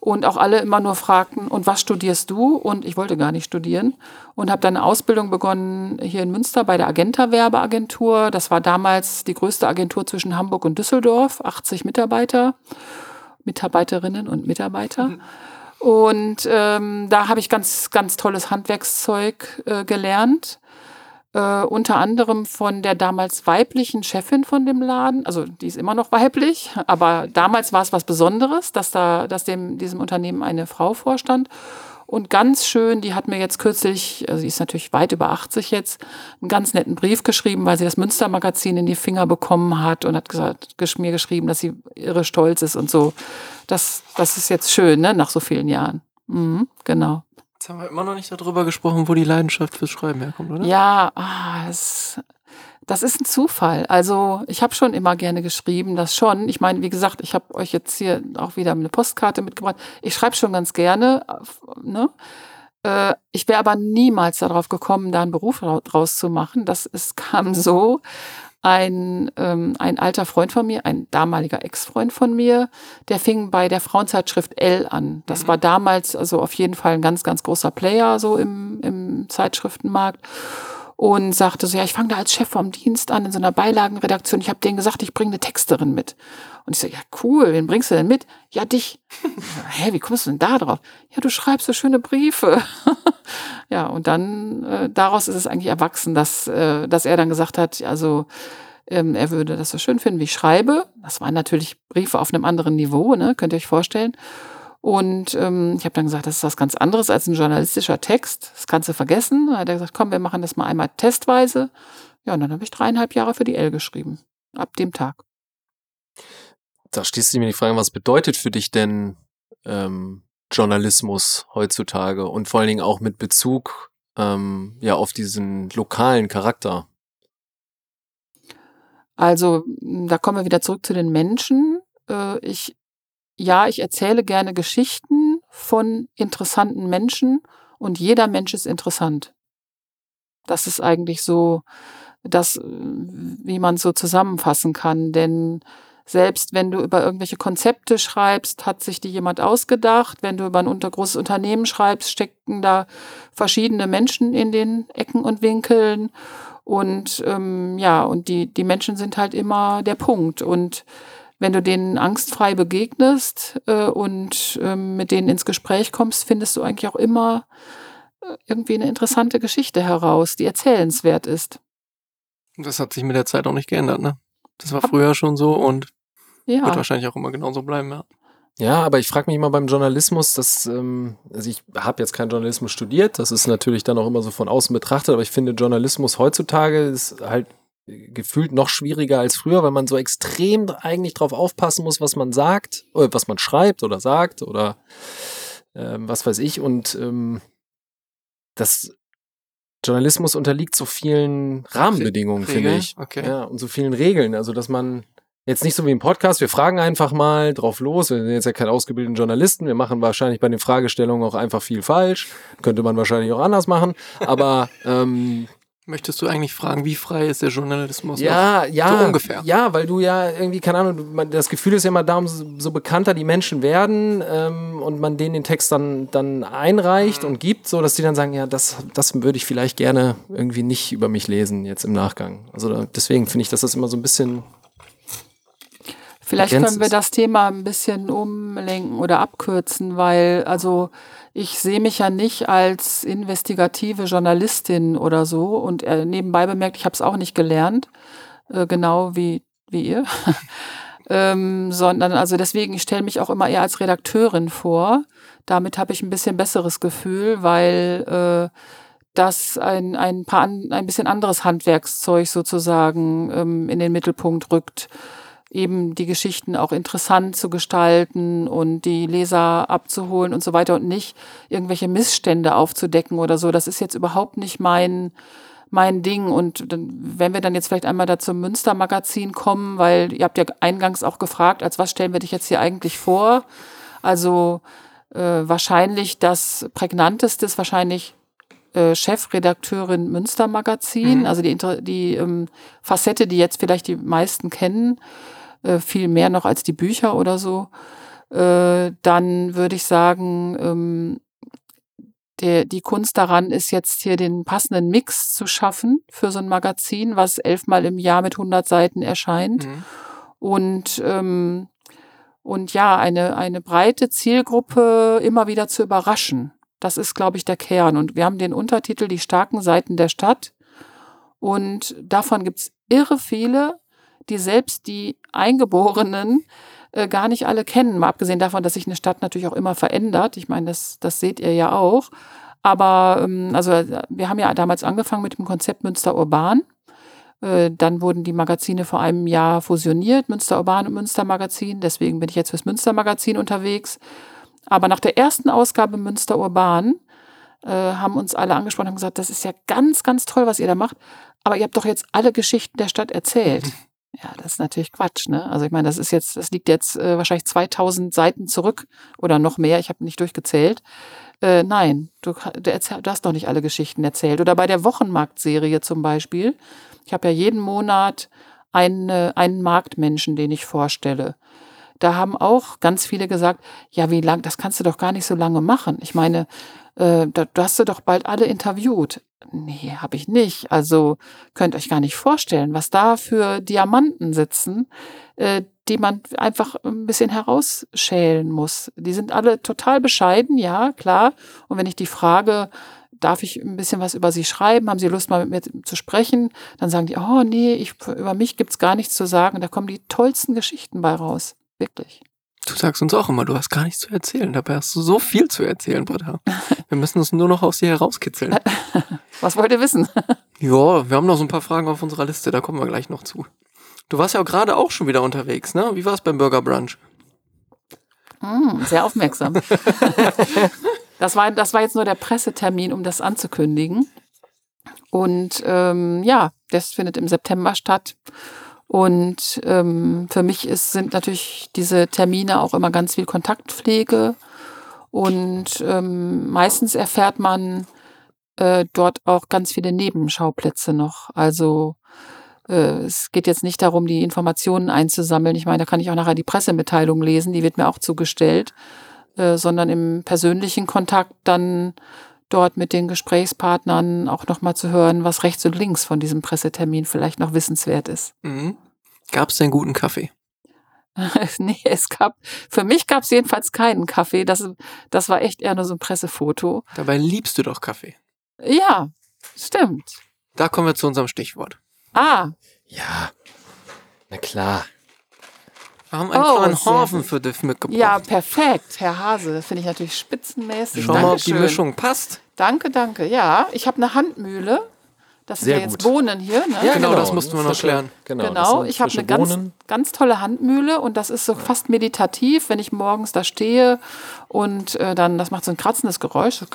und auch alle immer nur fragten, und was studierst du? Und ich wollte gar nicht studieren und habe dann eine Ausbildung begonnen hier in Münster bei der Agenta Werbeagentur. Das war damals die größte Agentur zwischen Hamburg und Düsseldorf, 80 Mitarbeiter, Mitarbeiterinnen und Mitarbeiter. Und ähm, da habe ich ganz, ganz tolles Handwerkszeug äh, gelernt. Äh, unter anderem von der damals weiblichen Chefin von dem Laden. Also die ist immer noch weiblich, aber damals war es was Besonderes, dass da, dass dem, diesem Unternehmen eine Frau vorstand. Und ganz schön, die hat mir jetzt kürzlich, also sie ist natürlich weit über 80 jetzt, einen ganz netten Brief geschrieben, weil sie das Münster-Magazin in die Finger bekommen hat und hat gesagt, mir geschrieben, dass sie irre stolz ist und so. Das, das ist jetzt schön, ne, nach so vielen Jahren. Mhm, genau. Jetzt haben wir immer noch nicht darüber gesprochen, wo die Leidenschaft fürs Schreiben herkommt, oder? Ja, ah, das, das ist ein Zufall. Also ich habe schon immer gerne geschrieben, das schon. Ich meine, wie gesagt, ich habe euch jetzt hier auch wieder eine Postkarte mitgebracht. Ich schreibe schon ganz gerne. Ne? Äh, Ich wäre aber niemals darauf gekommen, da einen Beruf rau- draus zu machen. Das es kam so. Ein, ähm, ein alter Freund von mir, ein damaliger Ex-Freund von mir, der fing bei der Frauenzeitschrift L an. Das war damals also auf jeden Fall ein ganz, ganz großer Player so im, im Zeitschriftenmarkt und sagte so, ja, ich fange da als Chef vom Dienst an in so einer Beilagenredaktion. Ich habe denen gesagt, ich bringe eine Texterin mit. Und ich so, ja, cool, wen bringst du denn mit? Ja, dich. [LAUGHS] Hä, wie kommst du denn da drauf? Ja, du schreibst so schöne Briefe. [LAUGHS] ja, und dann äh, daraus ist es eigentlich erwachsen, dass, äh, dass er dann gesagt hat, also ähm, er würde das so schön finden, wie ich schreibe. Das waren natürlich Briefe auf einem anderen Niveau, ne? könnt ihr euch vorstellen. Und ähm, ich habe dann gesagt, das ist was ganz anderes als ein journalistischer Text. Das kannst du vergessen. Dann hat er gesagt, komm, wir machen das mal einmal testweise. Ja, und dann habe ich dreieinhalb Jahre für die L geschrieben. Ab dem Tag. Da stehst du mir die Frage, was bedeutet für dich denn ähm, Journalismus heutzutage und vor allen Dingen auch mit Bezug ähm, ja auf diesen lokalen Charakter? Also, da kommen wir wieder zurück zu den Menschen. Äh, ich, ja, ich erzähle gerne Geschichten von interessanten Menschen und jeder Mensch ist interessant. Das ist eigentlich so das, äh, wie man es so zusammenfassen kann. Denn selbst wenn du über irgendwelche Konzepte schreibst, hat sich die jemand ausgedacht. Wenn du über ein großes Unternehmen schreibst, stecken da verschiedene Menschen in den Ecken und Winkeln. Und ähm, ja, und die, die Menschen sind halt immer der Punkt. Und wenn du denen angstfrei begegnest äh, und ähm, mit denen ins Gespräch kommst, findest du eigentlich auch immer äh, irgendwie eine interessante Geschichte heraus, die erzählenswert ist. Das hat sich mit der Zeit auch nicht geändert, ne? Das war früher schon so und wird Ja, wahrscheinlich auch immer genauso bleiben, ja. Ja, aber ich frage mich immer beim Journalismus, dass, ähm, also ich habe jetzt keinen Journalismus studiert, das ist natürlich dann auch immer so von außen betrachtet, aber ich finde Journalismus heutzutage ist halt gefühlt noch schwieriger als früher, weil man so extrem eigentlich drauf aufpassen muss, was man sagt, oder was man schreibt oder sagt oder ähm, was weiß ich. Und ähm, das Journalismus unterliegt so vielen Rahmenbedingungen, finde ich. Okay. Ja, und so vielen Regeln. Also, dass man jetzt nicht so wie im Podcast, wir fragen einfach mal drauf los. Wir sind jetzt ja keine ausgebildeten Journalisten. Wir machen wahrscheinlich bei den Fragestellungen auch einfach viel falsch. Könnte man wahrscheinlich auch anders machen. Aber [LAUGHS] ähm, Möchtest du eigentlich fragen, wie frei ist der Journalismus ja, ja, So ungefähr. Ja, weil du ja irgendwie, keine Ahnung, das Gefühl ist ja immer da, umso so bekannter die Menschen werden ähm, und man denen den Text dann, dann einreicht Mhm. und gibt, so dass die dann sagen, ja, das, das würde ich vielleicht gerne irgendwie nicht über mich lesen jetzt im Nachgang. Also da, deswegen finde ich, dass das immer so ein bisschen Vielleicht können wir ist. das Thema ein bisschen umlenken oder abkürzen, weil also ich sehe mich ja nicht als investigative Journalistin oder so und nebenbei bemerkt, ich habe es auch nicht gelernt, äh, genau wie, wie ihr. [LAUGHS] ähm, sondern also deswegen, ich stelle mich auch immer eher als Redakteurin vor. Damit habe ich ein bisschen besseres Gefühl, weil äh, das ein, ein, paar ein bisschen anderes Handwerkszeug sozusagen ähm, in den Mittelpunkt rückt eben die Geschichten auch interessant zu gestalten und die Leser abzuholen und so weiter und nicht irgendwelche Missstände aufzudecken oder so. Das ist jetzt überhaupt nicht mein, mein Ding. Und dann, wenn wir dann jetzt vielleicht einmal da zum Münster-Magazin kommen, weil ihr habt ja eingangs auch gefragt, als was stellen wir dich jetzt hier eigentlich vor? Also äh, wahrscheinlich das prägnanteste ist wahrscheinlich äh, Chefredakteurin Münster Magazin, also die, die ähm, Facette, die jetzt vielleicht die meisten kennen, äh, viel mehr noch als die Bücher oder so, äh, dann würde ich sagen, ähm, der, die Kunst daran ist jetzt hier den passenden Mix zu schaffen für so ein Magazin, was elfmal im Jahr mit 100 Seiten erscheint Mhm. und ähm, und ja, eine, eine breite Zielgruppe immer wieder zu überraschen. Das ist, glaube ich, der Kern. Und wir haben den Untertitel Die starken Seiten der Stadt. Und davon gibt's irre viele, die selbst die Eingeborenen äh, gar nicht alle kennen. Mal abgesehen davon, dass sich eine Stadt natürlich auch immer verändert. Ich meine, das, das seht ihr ja auch. Aber ähm, also äh, wir haben ja damals angefangen mit dem Konzept Münster Urban. Äh, Dann wurden die Magazine vor einem Jahr fusioniert, Münster Urban und Münster Magazin. Deswegen bin ich jetzt fürs Münster Magazin unterwegs. Aber nach der ersten Ausgabe Münster Urban äh, haben uns alle angesprochen und gesagt, das ist ja ganz, ganz toll, was ihr da macht. Aber ihr habt doch jetzt alle Geschichten der Stadt erzählt. Ja, das ist natürlich Quatsch, ne? Also ich meine, das ist jetzt, das liegt jetzt äh, wahrscheinlich 2000 Seiten zurück oder noch mehr. Ich habe nicht durchgezählt. Äh, nein, du, du, erzähl, du hast doch nicht alle Geschichten erzählt. Oder bei der Wochenmarktserie zum Beispiel. Ich habe ja jeden Monat einen, einen Marktmenschen, den ich vorstelle. Da haben auch ganz viele gesagt, ja, wie lang, das kannst du doch gar nicht so lange machen. Ich meine, äh, da, du hast du doch bald alle interviewt. Nee, habe ich nicht. Also könnt euch gar nicht vorstellen, was da für Diamanten sitzen, äh, die man einfach ein bisschen herausschälen muss. Die sind alle total bescheiden, ja, klar. Und wenn ich die frage, darf ich ein bisschen was über sie schreiben? Haben sie Lust, mal mit mir zu sprechen? Dann sagen die, oh nee, ich, über mich gibt's gar nichts zu sagen. Da kommen die tollsten Geschichten bei raus. Wirklich. Du sagst uns auch immer, du hast gar nichts zu erzählen. Dabei hast du so viel zu erzählen, Britta. Wir müssen uns nur noch aus dir herauskitzeln. [LAUGHS] Was wollt ihr wissen? [LAUGHS] Ja, wir haben noch so ein paar Fragen auf unserer Liste, da kommen wir gleich noch zu. Du warst ja gerade auch schon wieder unterwegs, ne? Wie war es beim Burger Brunch? Hm, sehr aufmerksam. [LAUGHS] das, war, das war jetzt nur der Pressetermin, um das anzukündigen. Und ähm, ja, das findet im September statt. Und ähm, für mich ist, sind natürlich diese Termine auch immer ganz viel Kontaktpflege. Und ähm, meistens erfährt man äh, dort auch ganz viele Nebenschauplätze noch. Also äh, es geht jetzt nicht darum, die Informationen einzusammeln. Ich meine, da kann ich auch nachher die Pressemitteilung lesen, die wird mir auch zugestellt, äh, sondern im persönlichen Kontakt dann dort mit den Gesprächspartnern auch nochmal zu hören, was rechts und links von diesem Pressetermin vielleicht noch wissenswert ist. Mhm. Gab es denn guten Kaffee? [LAUGHS] nee, es gab, für mich gab es jedenfalls keinen Kaffee. Das, das war echt eher nur so ein Pressefoto. Dabei liebst du doch Kaffee. Ja, stimmt. Da kommen wir zu unserem Stichwort. Ah, Ja. Na klar. Wir haben einen Oh, kleinen Hafen für dich mitgebracht. ja, perfekt, Herr Hase. Das finde ich natürlich spitzenmäßig. Schau mal, ob die Dankeschön. Mischung passt. Danke, danke. Ja, ich habe eine Handmühle. Das sind Sehr ja jetzt gut. Bohnen hier. Ne? Ja, genau, das mussten wir noch klären. Genau, das Genau, ich habe eine ganz, Bohnen. ganz tolle Handmühle und das ist so fast meditativ, wenn ich morgens da stehe und äh, dann, das macht so ein kratzendes Geräusch so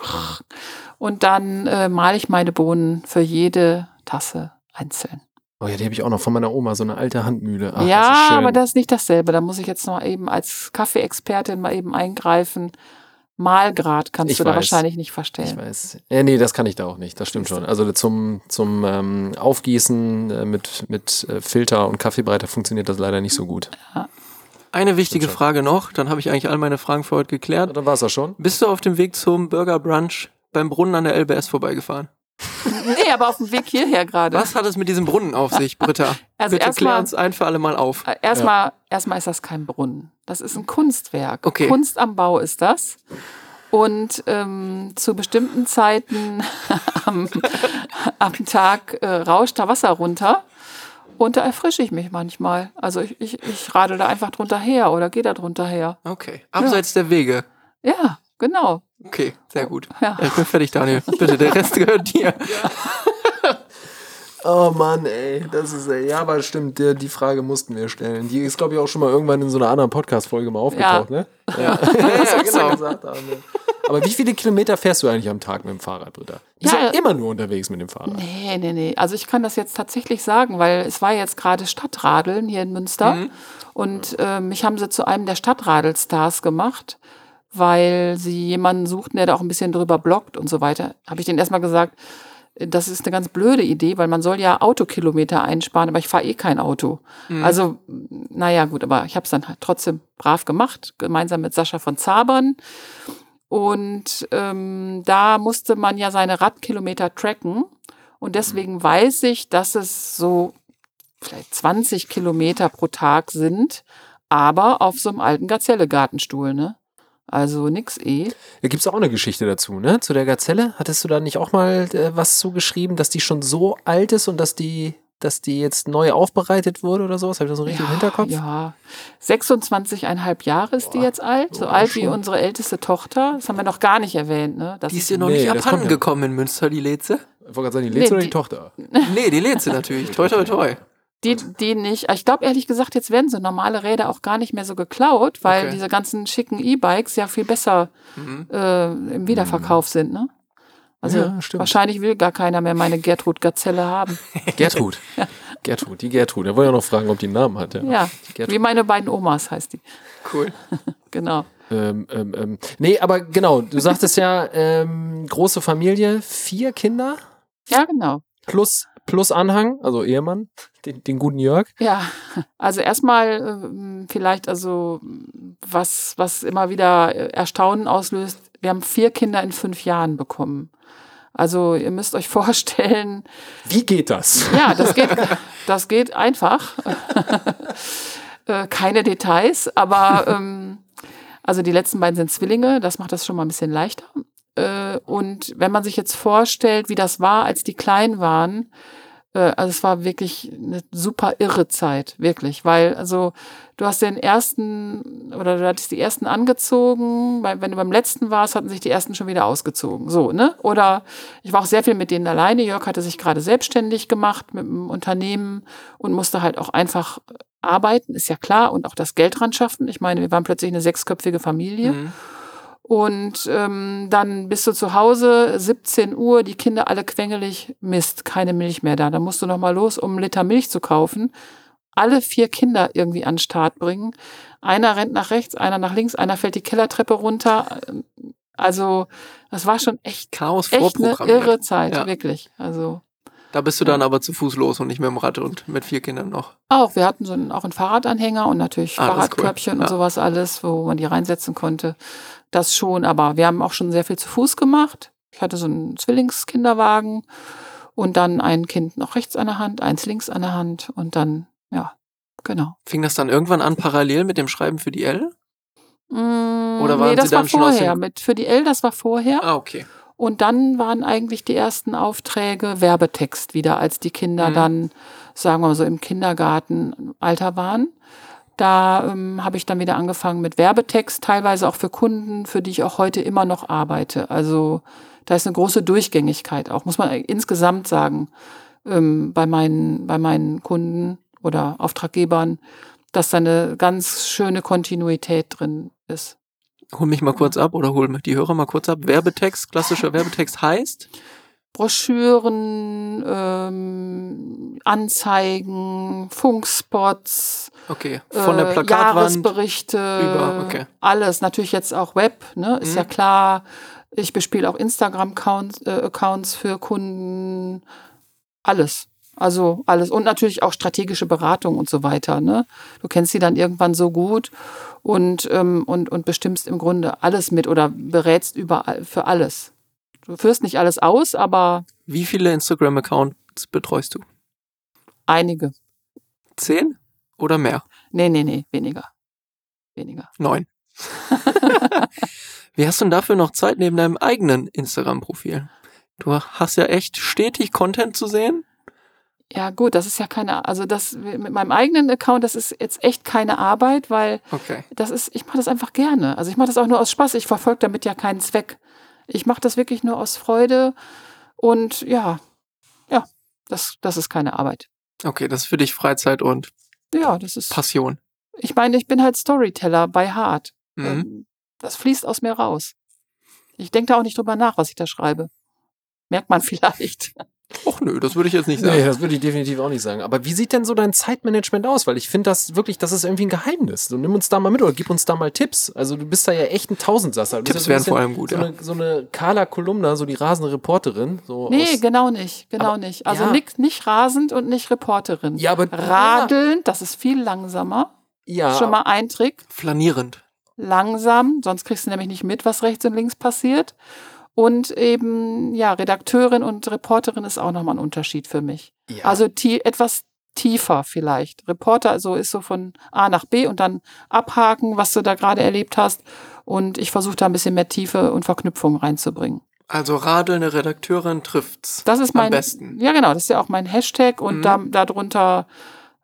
und dann äh, male ich meine Bohnen für jede Tasse einzeln. Oh ja, die habe ich auch noch von meiner Oma, so eine alte Handmühle. Ach, das ist ja, schön. aber das ist nicht dasselbe. Da muss ich jetzt noch eben als Kaffeeexpertin mal eben eingreifen. Malgrad kannst Ich du da weiß. wahrscheinlich nicht Ich verstellen. weiß. Äh, nee, das kann ich da auch nicht. Das stimmt schon. Also zum, zum ähm, Aufgießen äh, mit, mit äh, Filter und Kaffeebreiter funktioniert das leider nicht so gut. Eine wichtige. Frage noch, dann habe ich eigentlich all meine Fragen für heute geklärt. Dann war es das schon. Bist du auf dem Weg zum Burger Brunch beim Brunnen an der LBS vorbeigefahren? Nee, aber auf dem Weg hierher gerade. Was hat es mit diesem Brunnen auf sich, Britta? Also Bitte klär erstmal uns ein für alle Mal auf. Äh, Erstmal, erstmal ist das kein Brunnen. Das ist ein Kunstwerk. Okay. Kunst am Bau ist das. Und ähm, zu bestimmten Zeiten [LAUGHS] am, am Tag äh, rauscht da Wasser runter. Und da erfrische ich mich manchmal. Also ich, ich, ich radel da einfach drunter her oder gehe da drunter her. Okay. Abseits der Wege. Ja, genau. Okay, sehr gut. Ja. Ich bin fertig, Daniel. Bitte, der Rest gehört dir. [LAUGHS] Oh Mann, ey, das ist, ey, ja, aber stimmt, die, die Frage mussten wir stellen. Die ist, glaube ich, auch schon mal irgendwann in so einer anderen Podcast-Folge mal aufgetaucht, ne? Ja, ja, [LAUGHS] genau. gesagt ne? Aber wie viele Kilometer fährst du eigentlich am Tag mit dem Fahrrad, Britta? Bist Ja. immer nur unterwegs mit dem Fahrrad? Nee, nee, nee. Also ich kann das jetzt tatsächlich sagen, weil es war jetzt gerade Stadtradeln hier in Münster. Mhm. Und äh, mich haben sie zu einem der Stadtradelstars gemacht, weil sie jemanden suchten, der da auch ein bisschen drüber bloggt und so weiter. Habe ich denen erstmal gesagt, das ist eine ganz blöde Idee, weil man soll ja Autokilometer einsparen, aber ich fahre eh kein Auto. Mhm. Also, naja, gut, aber ich habe es dann halt trotzdem brav gemacht, gemeinsam mit Sascha von Zabern. Und ähm, da musste man ja seine Radkilometer tracken. Und deswegen weiß ich, dass es so vielleicht 20 Kilometer pro Tag sind, aber auf so einem alten Gazelle-Gartenstuhl, ne? Also nix eh. Da gibt es auch eine Geschichte dazu, ne? Zu der Gazelle. Hattest du da nicht auch mal äh, was zugeschrieben, dass die schon so alt ist und dass die, dass die jetzt neu aufbereitet wurde oder sowas? Habe ich das so richtig im Hinterkopf? Ja, 26,5 Jahre ist die Boah, jetzt alt, so boah, alt wie schon. unsere älteste Tochter. Das haben wir noch gar nicht erwähnt, ne? Das Die ist dir noch Nee, nicht das kommt abhanden ja. gekommen in Münster, die Leze? Ich wollte gerade sagen, die Leze Nee, oder die die- Tochter? Nee, die Leze [LAUGHS] natürlich. Toi, toi, toi. Die, die nicht. Ich glaube ehrlich gesagt, jetzt werden so normale Räder auch gar nicht mehr so geklaut, weil Okay. diese ganzen schicken E-Bikes ja viel besser Mhm. äh, im Wiederverkauf sind, ne? Also Ja, wahrscheinlich will gar keiner mehr meine Gertrud Gazelle haben. [LAUGHS] Gertrud. [LAUGHS] Gertrud, die Gertrud. Da wollte ich auch noch fragen, ob die einen Namen hat. Ja. Ja, wie meine beiden Omas heißt die. Cool. [LAUGHS] Genau. Ähm, ähm, ähm. Nee, aber genau, du sagtest ja, ähm, große Familie, vier Kinder Ja, genau. plus, plus Anhang, also Ehemann, den, den guten Jörg. Ja, also erstmal ähm, vielleicht also was, was immer wieder äh, Erstaunen auslöst. Wir haben vier Kinder in fünf Jahren bekommen. Also ihr müsst euch [LAUGHS] vorstellen, Wie geht das? ja, das geht, das geht einfach. [LAUGHS] äh, keine Details, aber ähm, also die letzten beiden sind Zwillinge, das macht das schon mal ein bisschen leichter. Äh, und wenn man sich jetzt vorstellt, wie das war, als die klein waren, äh, also es war wirklich eine super irre Zeit, wirklich, weil also du hast den ersten oder du hattest die ersten angezogen, weil wenn du beim letzten warst, hatten sich die ersten schon wieder ausgezogen, so, ne? Oder ich war auch sehr viel mit denen alleine. Jörg hatte sich gerade selbstständig gemacht mit einem Unternehmen und musste halt auch einfach arbeiten, ist ja klar, und auch das Geld ran schaffen. Ich meine, wir waren plötzlich eine sechsköpfige Familie. Mhm. Und ähm, dann bist du zu Hause, 17 Uhr, die Kinder alle quengelig, Mist, keine Milch mehr da. Dann musst du noch mal los, um einen Liter Milch zu kaufen. alle vier Kinder irgendwie an den Start bringen. Einer rennt nach rechts, einer nach links, einer fällt die Kellertreppe runter. Also, das war schon echt, Chaos echt eine irre Zeit, Ja. wirklich. Also, Da bist du dann aber zu Fuß los und nicht mit dem Rad und mit vier Kindern noch. auch, wir hatten so einen, auch einen Fahrradanhänger und natürlich Ah, ist cool. Fahrradkörbchen Ja. und sowas alles, wo man die reinsetzen konnte. Das schon, aber wir haben auch schon sehr viel zu Fuß gemacht. Ich hatte so einen Zwillingskinderwagen und dann ein Kind noch rechts an der Hand, eins links an der Hand und dann, ja, genau. Fing das dann irgendwann an parallel mit dem Schreiben für die L? Mm, Oder waren nee, das Sie dann war schon vorher. Mit, für die L, das war vorher. Ah, okay. Und dann waren eigentlich die ersten Aufträge Werbetext wieder, als die Kinder Mhm. dann, sagen wir mal so, im Kindergartenalter waren. Da ähm, habe ich dann wieder angefangen mit Werbetext, teilweise auch für Kunden, für die ich auch heute immer noch arbeite. Also da ist eine große Durchgängigkeit auch, muss man insgesamt sagen, ähm, bei, meinen, bei meinen Kunden oder Auftraggebern, dass da eine ganz schöne Kontinuität drin ist. Hol mich mal kurz ab oder hol die Hörer mal kurz ab. Werbetext, klassischer [LAUGHS] Werbetext heißt? Broschüren, ähm, Anzeigen, Funkspots, Okay. Von der äh, Plakatwand. Jahresberichte, über, okay. alles. Natürlich jetzt auch Web, ne? ist Mhm. ja klar. Ich bespiele auch Instagram-Accounts äh, Accounts für Kunden. Alles. Also alles. Und natürlich auch strategische Beratung und so weiter. Ne? Du kennst sie dann irgendwann so gut und, ähm, und, und bestimmst im Grunde alles mit oder berätst überall für alles. Du führst nicht alles aus, aber Wie viele Instagram-Accounts betreust du? einige. Zehn oder mehr? Nee, nee, nee, weniger. Weniger. Neun. [LAUGHS] Wie hast du denn dafür noch Zeit neben deinem eigenen Instagram-Profil? Du hast ja echt stetig Content zu sehen. Ja, gut, das ist ja keine, also das mit meinem eigenen Account, das ist jetzt echt keine Arbeit, weil Okay. das ist, ich mache das einfach gerne. Also ich mache das auch nur aus Spaß. Ich verfolge damit ja keinen Zweck. Ich mache das wirklich nur aus Freude und ja, ja, das, das ist keine Arbeit. Okay, das ist für dich Freizeit und Ja, das ist. Passion. Ich meine, ich bin halt Storyteller bei Hart. Mhm. Ähm, Das fließt aus mir raus. Ich denke da auch nicht drüber nach, was ich da schreibe. Merkt man vielleicht. [LAUGHS] Och nö, das würde ich jetzt nicht sagen. Nee, das würde ich definitiv auch nicht sagen. Aber wie sieht denn so dein Zeitmanagement aus? Weil ich finde das wirklich, das ist irgendwie ein Geheimnis. So, nimm uns da mal mit oder gib uns da mal Tipps. Also du bist da ja echt ein Tausendsasser. Du Tipps ja wären so vor allem gut, bisschen ja. so, eine, so eine Carla Kolumna, so die rasende Reporterin. So Nee, aus, genau nicht. Genau Aber- nicht. Also ja. nicht, nicht rasend und nicht Reporterin. Ja, aber Radeln, das ist viel langsamer. Ja, Schon mal ein Trick. Flanierend. Langsam, sonst kriegst du nämlich nicht mit, was rechts und links passiert. Und eben, ja, Redakteurin und Reporterin ist auch nochmal ein Unterschied für mich. ja. Also tie etwas tiefer vielleicht. Reporter also ist so von A nach B und dann abhaken, was du da gerade erlebt hast. Und ich versuche da ein bisschen mehr Tiefe und Verknüpfung reinzubringen. Also radelnde Redakteurin trifft's. Das ist Am mein. besten. Ja, genau, das ist ja auch mein Hashtag und Mhm. da, darunter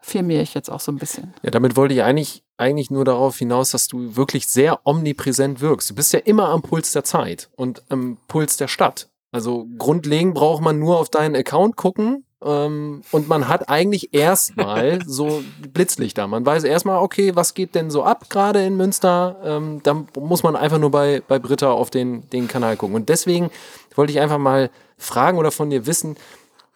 firmiere ich jetzt auch so ein bisschen. Ja, damit wollte ich eigentlich, eigentlich nur darauf hinaus, dass du wirklich sehr omnipräsent wirkst. Du bist ja immer am Puls der Zeit und am Puls der Stadt. Also grundlegend braucht man nur auf deinen Account gucken ähm, und man hat eigentlich erstmal [LAUGHS] so Blitzlichter. Man weiß erstmal, okay, was geht denn so ab gerade in Münster? Ähm, dann muss man einfach nur bei, bei Britta auf den, den Kanal gucken. Und deswegen wollte ich einfach mal fragen oder von dir wissen,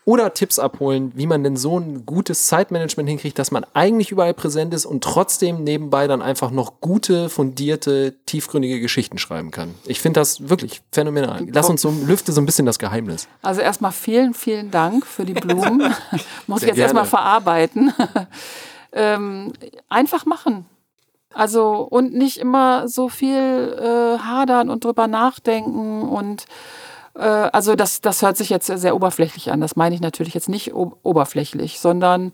oder Tipps abholen, wie man denn so ein gutes Zeitmanagement hinkriegt, dass man eigentlich überall präsent ist und trotzdem nebenbei dann einfach noch gute, fundierte, tiefgründige Geschichten schreiben kann. Ich finde das wirklich phänomenal. Lass uns so, lüfte so ein bisschen das Geheimnis. Also erstmal vielen, vielen Dank für die Blumen. [LAUGHS] Muss ich jetzt erstmal verarbeiten. [LAUGHS] ähm, einfach machen. Also und nicht immer so viel äh, hadern und drüber nachdenken und also das, das hört sich jetzt sehr oberflächlich an. Das meine ich natürlich jetzt nicht oberflächlich, sondern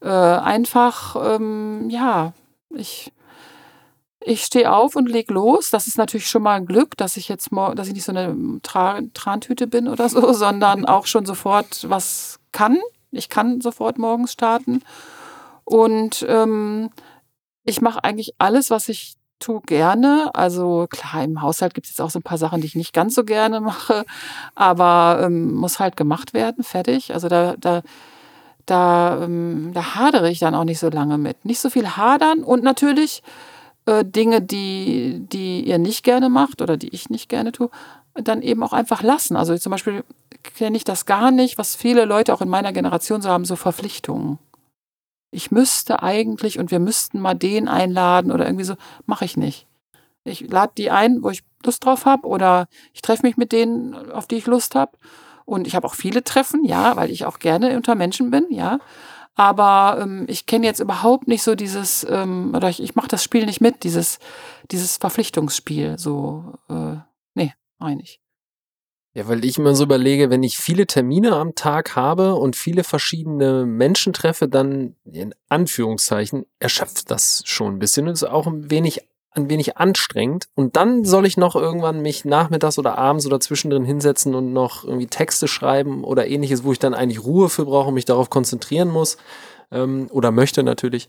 äh, einfach, ähm, ja, ich, ich stehe auf und leg los. Das ist natürlich schon mal ein Glück, dass ich jetzt dass ich nicht so eine Tra Trantüte bin oder so, [LAUGHS] sondern auch schon sofort was kann. Ich kann sofort morgens starten. Und ähm, ich mache eigentlich alles, was ich tue, gerne. Also klar, im Haushalt gibt es jetzt auch so ein paar Sachen, die ich nicht ganz so gerne mache, aber ähm, muss halt gemacht werden, fertig. Also da, da, da, ähm, da hadere ich dann auch nicht so lange mit. Nicht so viel hadern und natürlich äh, Dinge, die, die ihr nicht gerne macht oder die ich nicht gerne tue, dann eben auch einfach lassen. Also zum Beispiel kenne ich das gar nicht, was viele Leute auch in meiner Generation so haben, so Verpflichtungen. Ich müsste eigentlich und wir müssten mal den einladen oder irgendwie so, mache ich nicht. Ich lade die ein, wo ich Lust drauf habe oder ich treffe mich mit denen, auf die ich Lust habe. Und ich habe auch viele Treffen, ja, weil ich auch gerne unter Menschen bin, ja. Aber ähm, ich kenne jetzt überhaupt nicht so dieses, ähm, oder ich, ich mache das Spiel nicht mit, dieses, dieses Verpflichtungsspiel. So, äh, nee, eigentlich. Ja, weil ich mir so überlege, wenn ich viele Termine am Tag habe und viele verschiedene Menschen treffe, dann in Anführungszeichen erschöpft das schon ein bisschen und ist auch ein wenig ein wenig anstrengend. Und dann soll ich noch irgendwann mich nachmittags oder abends oder zwischendrin hinsetzen und noch irgendwie Texte schreiben oder ähnliches, wo ich dann eigentlich Ruhe für brauche und mich darauf konzentrieren muss ähm, oder möchte natürlich.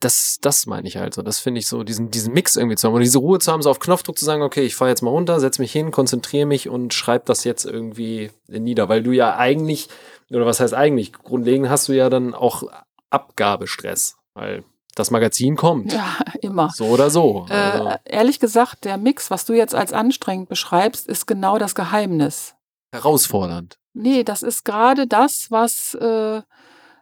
Das, das meine ich halt so. Das finde ich so, diesen, diesen Mix irgendwie zu haben. Und diese Ruhe zu haben, so auf Knopfdruck zu sagen, okay, ich fahre jetzt mal runter, setze mich hin, konzentriere mich und schreibe das jetzt irgendwie nieder. Weil du ja eigentlich, oder was heißt eigentlich, grundlegend hast du ja dann auch Abgabestress. Weil das Magazin kommt. Ja, immer. So oder so. Also. Äh, ehrlich gesagt, der Mix, was du jetzt als anstrengend beschreibst, ist genau das Geheimnis. Herausfordernd. Nee, das ist gerade das, was, äh,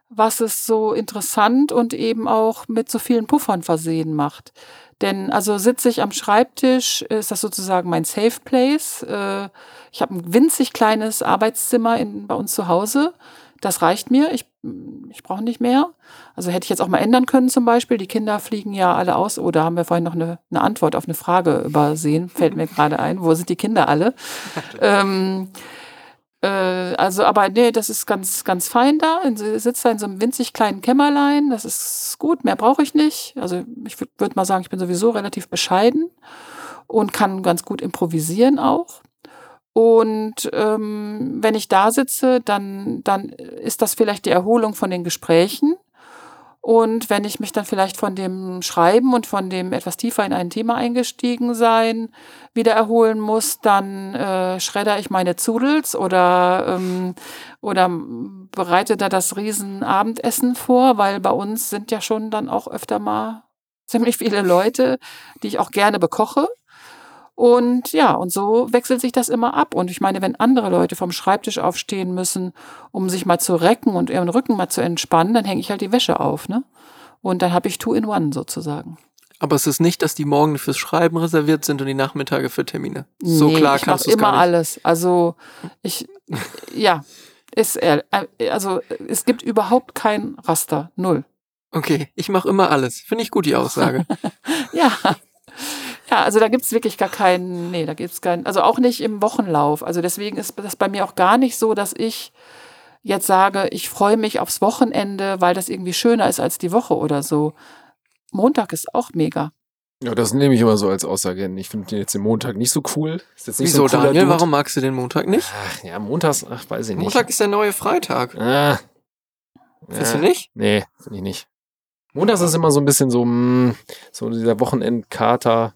was es so interessant und eben auch mit so vielen Puffern versehen macht. Denn also sitze ich am Schreibtisch, ist das sozusagen mein Safe Place. Äh, ich habe ein winzig kleines Arbeitszimmer in, bei uns zu Hause. Das reicht mir. Ich, ich brauche nicht mehr. Also hätte ich jetzt auch mal ändern können zum Beispiel. Die Kinder fliegen ja alle aus. Oder haben wir vorhin noch eine, eine Antwort auf eine Frage übersehen? Fällt mir [LAUGHS] gerade ein. Wo sind die Kinder alle? [LAUGHS] ähm, äh, also, aber nee, das ist ganz, ganz fein da. Ich sitze da in so einem winzig kleinen Kämmerlein. Das ist gut. Mehr brauche ich nicht. Also ich würde würd mal sagen, ich bin sowieso relativ bescheiden und kann ganz gut improvisieren auch. Und ähm, wenn ich da sitze, dann, dann ist das vielleicht die Erholung von den Gesprächen. Und wenn ich mich dann vielleicht von dem Schreiben und von dem etwas tiefer in ein Thema eingestiegen sein wieder erholen muss, dann äh, schredder ich meine Zudels oder, ähm, oder bereite da das Riesenabendessen vor, weil bei uns sind ja schon dann auch öfter mal ziemlich viele Leute, die ich auch gerne bekoche. Und ja, und so wechselt sich das immer ab. Und ich meine, wenn andere Leute vom Schreibtisch aufstehen müssen, um sich mal zu recken und ihren Rücken mal zu entspannen, dann hänge ich halt die Wäsche auf, ne? Und dann habe ich Two in One sozusagen. Aber es ist nicht, dass die Morgen fürs Schreiben reserviert sind und die Nachmittage für Termine. So nee, klar ich kannst du es immer alles. Also ich, ja, ist äh, also es gibt überhaupt kein Raster, null. Okay, ich mache immer alles. Finde ich gut, die Aussage. [LAUGHS] Ja. Ja, also da gibt's wirklich gar keinen, nee, da gibt's keinen, also auch nicht im Wochenlauf. Also deswegen ist das bei mir auch gar nicht so, dass ich jetzt sage, ich freue mich aufs Wochenende, weil das irgendwie schöner ist als die Woche oder so. Montag ist auch mega. Ja, das nehme ich immer so als Aussage hin. Ich finde jetzt den Montag nicht so cool. Ist jetzt nicht so Wieso, cooler Daniel? Dude. Warum magst du den Montag nicht? Ach, ja, montags, ach, weiß ich nicht. Montag ist der neue Freitag. Ah. Findest Ja. du nicht? Nee, finde ich nicht. Montags ist immer so ein bisschen so, mh, so dieser Wochenendkater.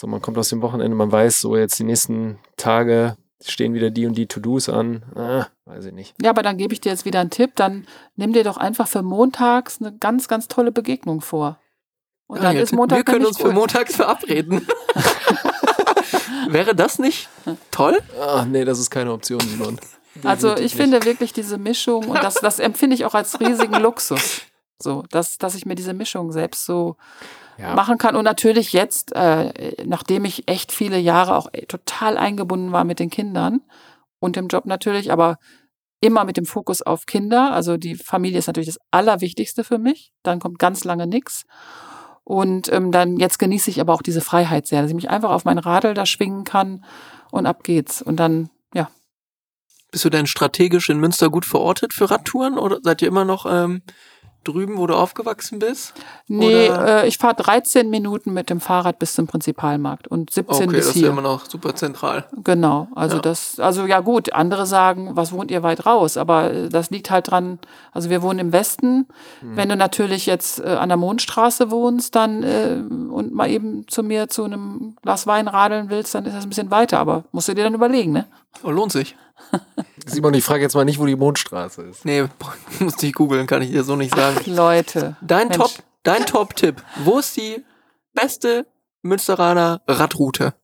So, man kommt aus dem Wochenende, man weiß so jetzt die nächsten Tage stehen wieder die und die To-Dos an. Ah, weiß ich nicht. Ja, aber dann gebe ich dir jetzt wieder einen Tipp, dann nimm dir doch einfach für montags eine ganz, ganz tolle Begegnung vor. Und dann Daniel, ist Montag wir können uns für gut. montags verabreden. [LAUGHS] Wäre das nicht toll? Ah, nee, das ist keine Option, Simon. [LAUGHS] Also ich finde wirklich diese Mischung und das, das empfinde ich auch als riesigen [LAUGHS] Luxus. So, dass, dass ich mir diese Mischung selbst so Ja. machen kann. Und natürlich jetzt, äh, nachdem ich echt viele Jahre auch äh, total eingebunden war mit den Kindern und dem Job natürlich, aber immer mit dem Fokus auf Kinder. Also die Familie ist natürlich das Allerwichtigste für mich. Dann kommt ganz lange nichts. Und ähm, dann jetzt genieße ich aber auch diese Freiheit sehr, dass ich mich einfach auf mein Radl da schwingen kann und ab geht's. Und dann, ja, Bist du denn strategisch in Münster gut verortet für Radtouren oder seid ihr immer noch ähm, drüben, wo du aufgewachsen bist? Nee, äh, ich fahre 13 Minuten mit dem Fahrrad bis zum Prinzipalmarkt und 17 Okay, bis das ist ja hier. immer noch super zentral. Genau, also Ja. das, also ja gut, andere sagen, was wohnt ihr weit raus, aber äh, das liegt halt dran, also wir wohnen im Westen. Hm. Wenn du natürlich jetzt äh, an der Mondstraße wohnst, dann äh, und mal eben zu mir zu einem Glas Wein radeln willst, dann ist das ein bisschen weiter, aber musst du dir dann überlegen, ne? Oh, lohnt sich. Simon, ich frage jetzt mal nicht, wo die Mondstraße ist. Nee, [LAUGHS] musste ich googeln, kann ich dir so nicht sagen. Leute. Dein Mensch. Top, dein [LAUGHS] Top-Tipp. Wo ist die beste Münsteraner Radroute?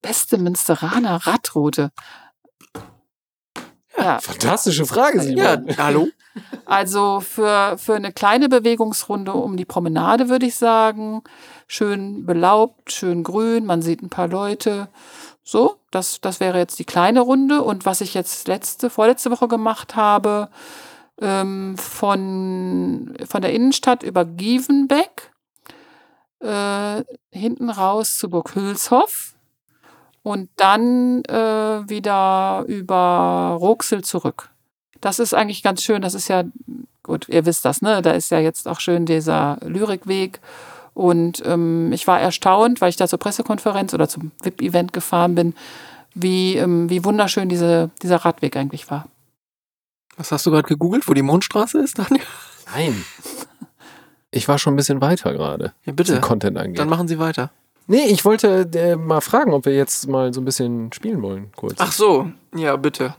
Beste Münsteraner Radroute. Ja. Fantastische Frage, Simon. Ja, hallo? [LAUGHS] Also für, für eine kleine Bewegungsrunde um die Promenade würde ich sagen. Schön belaubt, schön grün, man sieht ein paar Leute. So, das, das wäre jetzt die kleine Runde. Und was ich jetzt letzte, vorletzte Woche gemacht habe, ähm, von, von der Innenstadt über Gievenbeck, äh, hinten raus zu Burg Hülshoff und dann äh, wieder über Roxel zurück. Das ist eigentlich ganz schön. Das ist ja, gut, ihr wisst das, ne? Da ist ja jetzt auch schön dieser Lyrikweg. Und ähm, ich war erstaunt, weil ich da zur Pressekonferenz oder zum VIP-Event gefahren bin, wie, ähm, wie wunderschön diese, dieser Radweg eigentlich war. Was hast du gerade gegoogelt, wo die Mondstraße ist, Daniel? Nein. Ich war schon ein bisschen weiter gerade, Ja, was bitte. den Content angeht. Dann machen Sie weiter. nee, ich wollte äh, mal fragen, ob wir jetzt mal so ein bisschen spielen wollen, kurz. Ach so, ja, bitte.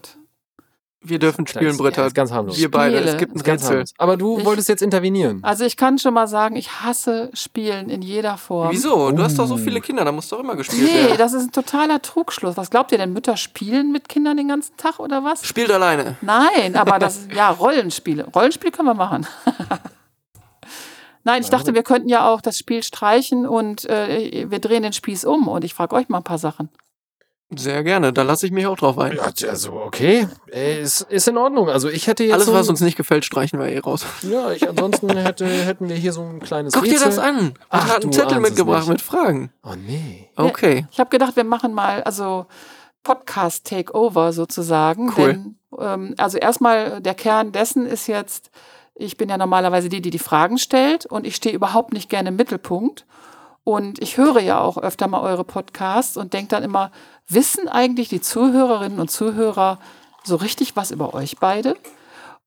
Wir dürfen spielen, Das- Britta. Ja, ist ganz harmlos. Wir beide. Spiele. Es gibt ein ist ganz Rätsel. Aber du Ich- wolltest jetzt intervenieren. Also ich kann schon mal sagen, ich hasse Spielen in jeder Form. Wieso? Du hast doch so Oh. viele Kinder, da muss doch immer gespielt Nee, werden. das ist ein totaler Trugschluss. Was glaubt ihr denn? Mütter spielen mit Kindern den ganzen Tag oder was? Spielt alleine. Nein, aber das, [LAUGHS] ja, Rollenspiele. Rollenspiel können wir machen. [LAUGHS] Nein, ich dachte, wir könnten ja auch das Spiel streichen und äh, wir drehen den Spieß um und ich frage euch mal ein paar Sachen. Sehr gerne, da lasse ich mich auch drauf ein. Ja, also okay, äh, ist, ist in Ordnung. Also ich hätte jetzt Alles, so, was uns nicht gefällt, streichen wir eh raus. ja, ich ansonsten hätte hätten wir hier so ein kleines Guck dir Rätsel. das an. Ach, hat einen Zettel mitgebracht mit Fragen. Oh nee. Okay. Ich habe gedacht, wir machen mal also Podcast Takeover sozusagen. Cool. Denn, ähm, also erstmal der Kern dessen ist jetzt, ich bin ja normalerweise die, die die Fragen stellt und ich stehe überhaupt nicht gerne im Mittelpunkt. Und ich höre ja auch öfter mal eure Podcasts und denke dann immer, wissen eigentlich die Zuhörerinnen und Zuhörer so richtig was über euch beide?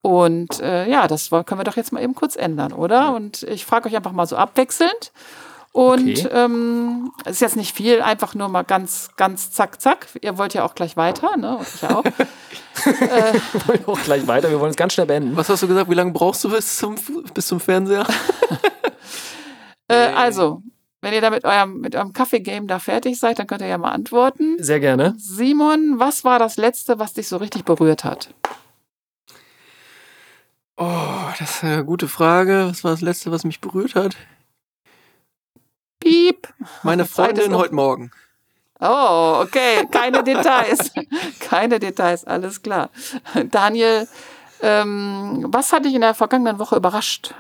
Und äh, ja, das können wir doch jetzt mal eben kurz ändern, oder? Und ich frage euch einfach mal so abwechselnd. Und Okay. ähm, es ist jetzt nicht viel, einfach nur mal ganz, ganz zack, zack. Ihr wollt ja auch gleich weiter, ne? Und ich auch. [LAUGHS] Wir wollen auch gleich weiter. Wir wollen es ganz schnell beenden. Was hast du gesagt? Wie lange brauchst du bis zum, bis zum Fernseher? [LAUGHS] äh, also, wenn ihr da mit eurem, mit eurem Kaffee-Game da fertig seid, dann könnt ihr ja mal antworten. Sehr gerne. Simon, was war das Letzte, was dich so richtig berührt hat? Oh, das ist eine gute Frage. Was war das Letzte, was mich berührt hat? Piep. Meine Freundin heute Morgen. Oh, okay. Keine Details. [LAUGHS] Keine Details, alles klar. Daniel, ähm, was hat dich in der vergangenen Woche überrascht?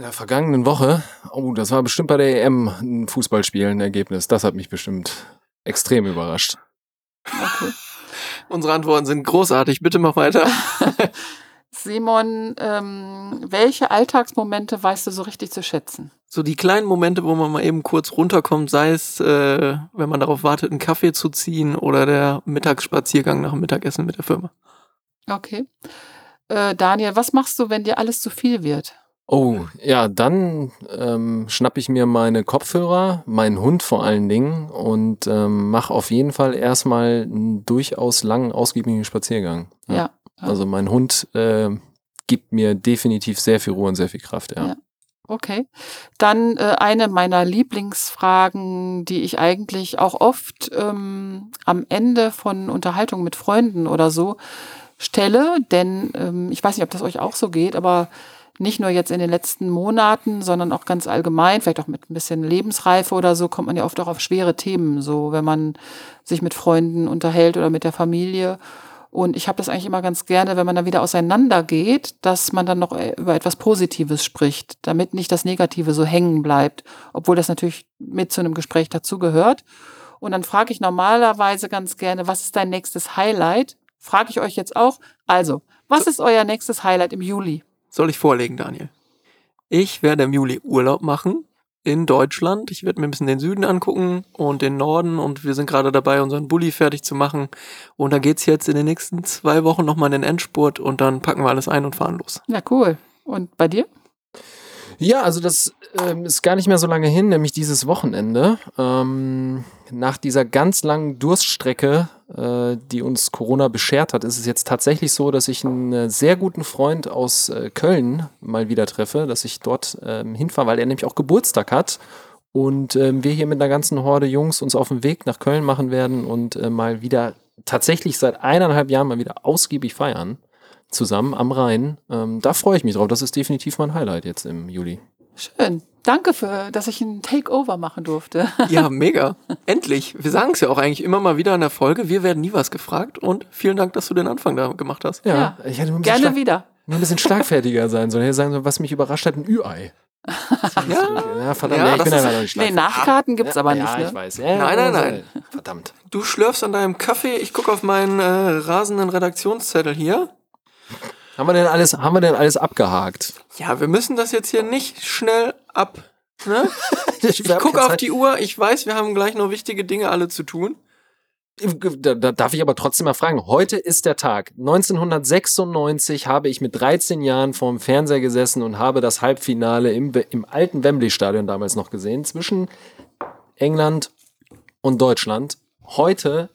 In der vergangenen Woche, oh, das war bestimmt bei der EM ein Fußballspiel, ein Ergebnis. Das hat mich bestimmt extrem überrascht. Okay. [LAUGHS] Unsere Antworten sind großartig. Bitte mach weiter. [LAUGHS] Simon, ähm, welche Alltagsmomente weißt du so richtig zu schätzen? So die kleinen Momente, wo man mal eben kurz runterkommt, sei es, äh, wenn man darauf wartet, einen Kaffee zu ziehen oder der Mittagsspaziergang nach dem Mittagessen mit der Firma. Okay. Äh, Daniel, was machst du, wenn dir alles zu viel wird? Oh, ja, dann ähm, schnapp ich mir meine Kopfhörer, meinen Hund vor allen Dingen und ähm, mache auf jeden Fall erstmal einen durchaus langen, ausgiebigen Spaziergang. Ja. ja. Also mein Hund äh, gibt mir definitiv sehr viel Ruhe und sehr viel Kraft, ja. Ja. Okay. Dann äh, eine meiner Lieblingsfragen, die ich eigentlich auch oft ähm, am Ende von Unterhaltungen mit Freunden oder so stelle, denn ähm, ich weiß nicht, ob das euch auch so geht, aber nicht nur jetzt in den letzten Monaten, sondern auch ganz allgemein, vielleicht auch mit ein bisschen Lebensreife oder so, kommt man ja oft auch auf schwere Themen, so wenn man sich mit Freunden unterhält oder mit der Familie. Und ich habe das eigentlich immer ganz gerne, wenn man dann wieder auseinander geht, dass man dann noch äh, über etwas Positives spricht, damit nicht das Negative so hängen bleibt, obwohl das natürlich mit zu einem Gespräch dazugehört. Und dann frage ich normalerweise ganz gerne, was ist dein nächstes Highlight? Frage ich euch jetzt auch. Also, was ist euer nächstes Highlight im Juli? Soll ich vorlegen, Daniel? Ich werde im Juli Urlaub machen in Deutschland. Ich werde mir ein bisschen den Süden angucken und den Norden und wir sind gerade dabei, unseren Bulli fertig zu machen. Und da geht's jetzt in den nächsten zwei Wochen nochmal in den Endspurt und dann packen wir alles ein und fahren los. Ja, cool. Und bei dir? Ja, also das ähm, ist gar nicht mehr so lange hin, nämlich dieses Wochenende. Ähm, nach dieser ganz langen Durststrecke, äh, die uns Corona beschert hat, ist es jetzt tatsächlich so, dass ich einen äh, sehr guten Freund aus äh, Köln mal wieder treffe, dass ich dort ähm, hinfahre, weil er nämlich auch Geburtstag hat. Und ähm, wir hier mit einer ganzen Horde Jungs uns auf den Weg nach Köln machen werden und äh, mal wieder tatsächlich seit eineinhalb Jahren mal wieder ausgiebig feiern. Zusammen am Rhein. Ähm, da freue ich mich drauf. Das ist definitiv mein Highlight jetzt im Juli. Schön. Danke für, dass ich ein Takeover machen durfte. Ja, [LAUGHS] mega. Endlich. Wir sagen es ja auch eigentlich immer mal wieder in der Folge. Wir werden nie was gefragt. Und vielen Dank, dass du den Anfang da gemacht hast. Ja, Ja. ich hätte nur ein bisschen, Gerne schlag, wieder. nur ein bisschen [LAUGHS] schlagfertiger sein sollen. Ich hätte sagen sollen, was mich überrascht hat, ein Ü-Ei. Ja, Ja, verdammt, Ja, ich das bin ist- ja noch nicht Nee. Nachkarten gibt's aber ja, nicht. ich Ne? weiß. Ja, Nein, nein, also, nein. Verdammt. du schlürfst an deinem Kaffee. Ich gucke auf meinen äh, rasenden Redaktionszettel hier. Haben wir denn alles, haben wir denn alles abgehakt? Ja, wir müssen das jetzt hier nicht schnell ab. Ne? [LAUGHS] Ich gucke auf die Uhr. Ich weiß, wir haben gleich noch wichtige Dinge alle zu tun. Da, da darf ich aber trotzdem mal fragen. Heute ist der Tag. 1996 habe ich mit 13 Jahren vorm Fernseher gesessen und habe das Halbfinale im, im alten Wembley-Stadion damals noch gesehen zwischen England und Deutschland. Heute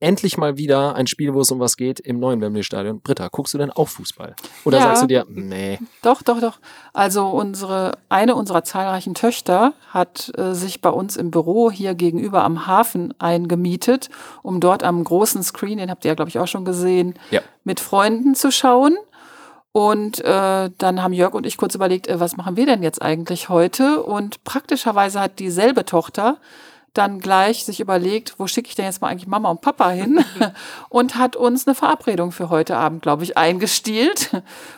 endlich mal wieder ein Spiel, wo es um was geht im neuen Wembley-Stadion. Britta, guckst du denn auch Fußball? Oder Ja. sagst du dir, nee, Doch, doch, doch. Also unsere, eine unserer zahlreichen Töchter hat äh, sich bei uns im Büro hier gegenüber am Hafen eingemietet, um dort am großen Screen, den habt ihr ja, glaube ich, auch schon gesehen, Ja. mit Freunden zu schauen. Und äh, dann haben Jörg und ich kurz überlegt, äh, was machen wir denn jetzt eigentlich heute? Und praktischerweise hat dieselbe Tochter dann gleich sich überlegt, wo schicke ich denn jetzt mal eigentlich Mama und Papa hin? [LAUGHS] und hat uns eine Verabredung für heute Abend, glaube ich, eingestielt,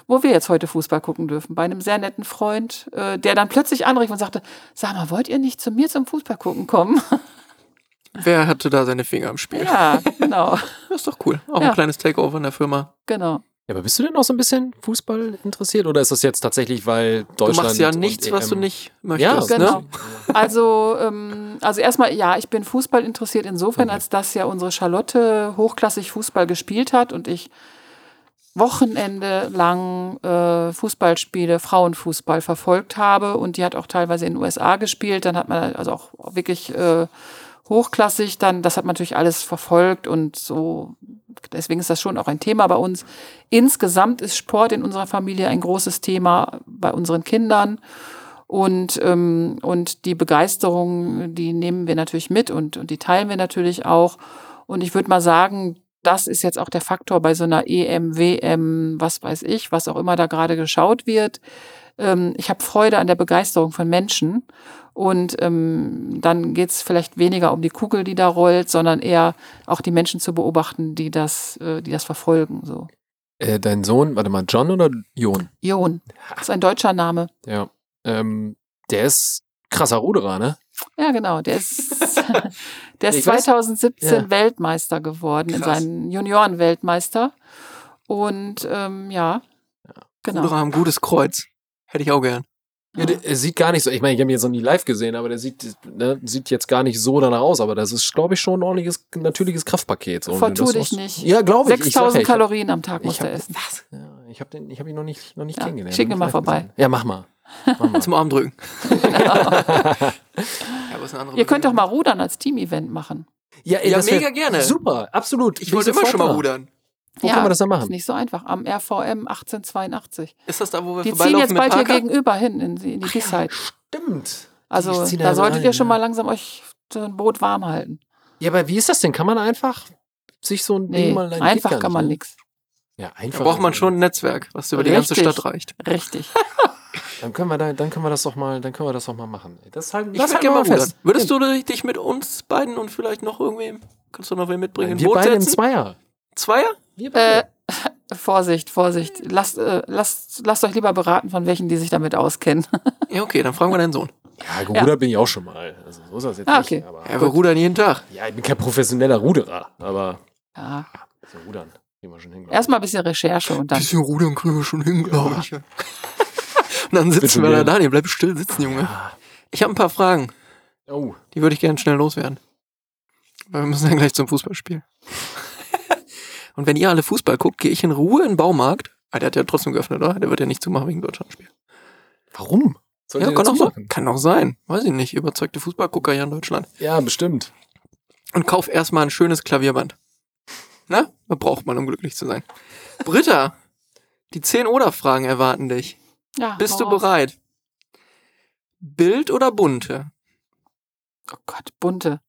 wo wir jetzt heute Fußball gucken dürfen. Bei einem sehr netten Freund, äh, der dann plötzlich anrief und sagte, sag mal, wollt ihr nicht zu mir zum Fußball gucken kommen? [LAUGHS] Wer hatte da seine Finger im Spiel? ja, genau, Das ist doch cool. Auch Ja. ein kleines Takeover in der Firma. genau. Ja, aber bist du denn auch so ein bisschen Fußball interessiert? Oder ist das jetzt tatsächlich, weil Deutschland. du machst ja nichts, was du nicht Ja, möchtest. genau. Ne? Also, ähm, also erstmal, ja, ich bin Fußball interessiert insofern, als dass ja unsere Charlotte hochklassig Fußball gespielt hat und ich Wochenende lang äh, Fußballspiele, Frauenfußball verfolgt habe und die hat auch teilweise in den USA gespielt. Dann hat man also auch wirklich äh, hochklassig, dann das hat man natürlich alles verfolgt und so. Deswegen ist das schon auch ein Thema bei uns. Insgesamt ist Sport in unserer Familie ein großes Thema bei unseren Kindern. Und, ähm, und die Begeisterung, die nehmen wir natürlich mit und, und die teilen wir natürlich auch. Und ich würde mal sagen, das ist jetzt auch der Faktor bei so einer EM, WM, was weiß ich, was auch immer da gerade geschaut wird. Ähm, ich habe Freude an der Begeisterung von Menschen. Und ähm, dann geht's vielleicht weniger um die Kugel, die da rollt, sondern eher auch die Menschen zu beobachten, die das, äh, die das verfolgen. So. Äh, dein Sohn, warte mal, John oder Jon? Jon, das ist ein deutscher Name. Ja. Ähm, der ist krasser Ruderer, ne? Ja, genau. Der ist, [LAUGHS] der ist Ich weiß- 2017 Ja. Weltmeister geworden, in Krass. seinen Junioren-Weltmeister. Und ähm, ja, genau. Ruderer haben ein gutes Kreuz. Hätte ich auch gern. Ja, der, er sieht gar nicht so, ich meine, ich habe ihn jetzt noch nie live gesehen, aber der sieht, ne, sieht jetzt gar nicht so danach aus, aber das ist, glaube ich, schon ein ordentliches, natürliches Kraftpaket. So. Vertu dich muss- nicht. Ja, glaube ich. ich. sag ja, 6000 ich hab- Kalorien am Tag muss Ich er hab, essen. was? Ja, ich habe habe ihn noch nicht, noch nicht Ja, kennengelernt. schick ihn mal vorbei. gesehen. Ja, mach mal. Mach mal. Zum Arm drücken. [LAUGHS] ja, aber ist eine andere Ihr könnt doch mal Rudern als Team-Event machen. ja, ey, Ja, mega gerne. Super, absolut. Ich Bin wollte immer schon mal rudern. Wo ja, können wir das denn Ist machen? nicht so einfach. Am RVM 1882. Ist das da, wo wir Die ziehen jetzt bald hier gegenüber hin in die, in die B-Side. Stimmt. Also da da solltet rein, ihr schon ja. mal langsam euch so ein Boot warm halten. Ja, aber wie ist das denn? Kann man einfach sich so ein Nee, Ding mal Nein, einfach kann man ne? nix. Ja, Da einfach. braucht man schon ein Netzwerk, was über die ganze. Stadt reicht. Richtig. [LAUGHS] Dann können wir da, dann können wir das doch mal, dann können wir das doch mal machen. Das halt, Ich das halten wir mal fest. Würdest du dich mit uns beiden und vielleicht noch irgendwem, kannst du noch wen mitbringen, in wir Boot beide im setzen? Zweier. Zweier? Wir Äh, Vorsicht, Vorsicht. Lasst, äh, lasst, lasst euch lieber beraten von welchen, die sich damit auskennen. [LAUGHS] Ja, okay, dann fragen wir deinen Sohn. ja, gerudert bin ich auch schon mal. Also so ist das jetzt Ah, nicht. okay. Aber Ja, wir rudern jeden Tag. ja, ich bin kein professioneller Ruderer, aber Ja. so rudern kriegen wir schon hin. Erstmal ein bisschen Recherche und dann. Bisschen rudern kriegen wir schon hin, glaube ich. [LAUGHS] Und dann sitzen wir da. Daniel, bleib still sitzen, Junge. Ich habe ein paar Fragen, Oh, die würde ich gerne schnell loswerden. Weil wir müssen dann gleich zum Fußballspiel. Und wenn ihr alle Fußball guckt, gehe ich in Ruhe in den Baumarkt. Ah, der hat ja trotzdem geöffnet, oder? Der wird ja nicht zumachen wegen Deutschlandspiel. warum? Sollte Ja, kann auch, sein. kann auch sein. Weiß ich nicht. Überzeugte Fußballgucker hier in Deutschland. Ja, bestimmt. Und kauf erstmal ein schönes Klavierband. Na? Was braucht man, um glücklich zu sein? Britta, die 10 Oder-Fragen erwarten dich. Ja, Bist du bereit? Bild oder bunte? Oh Gott, bunte.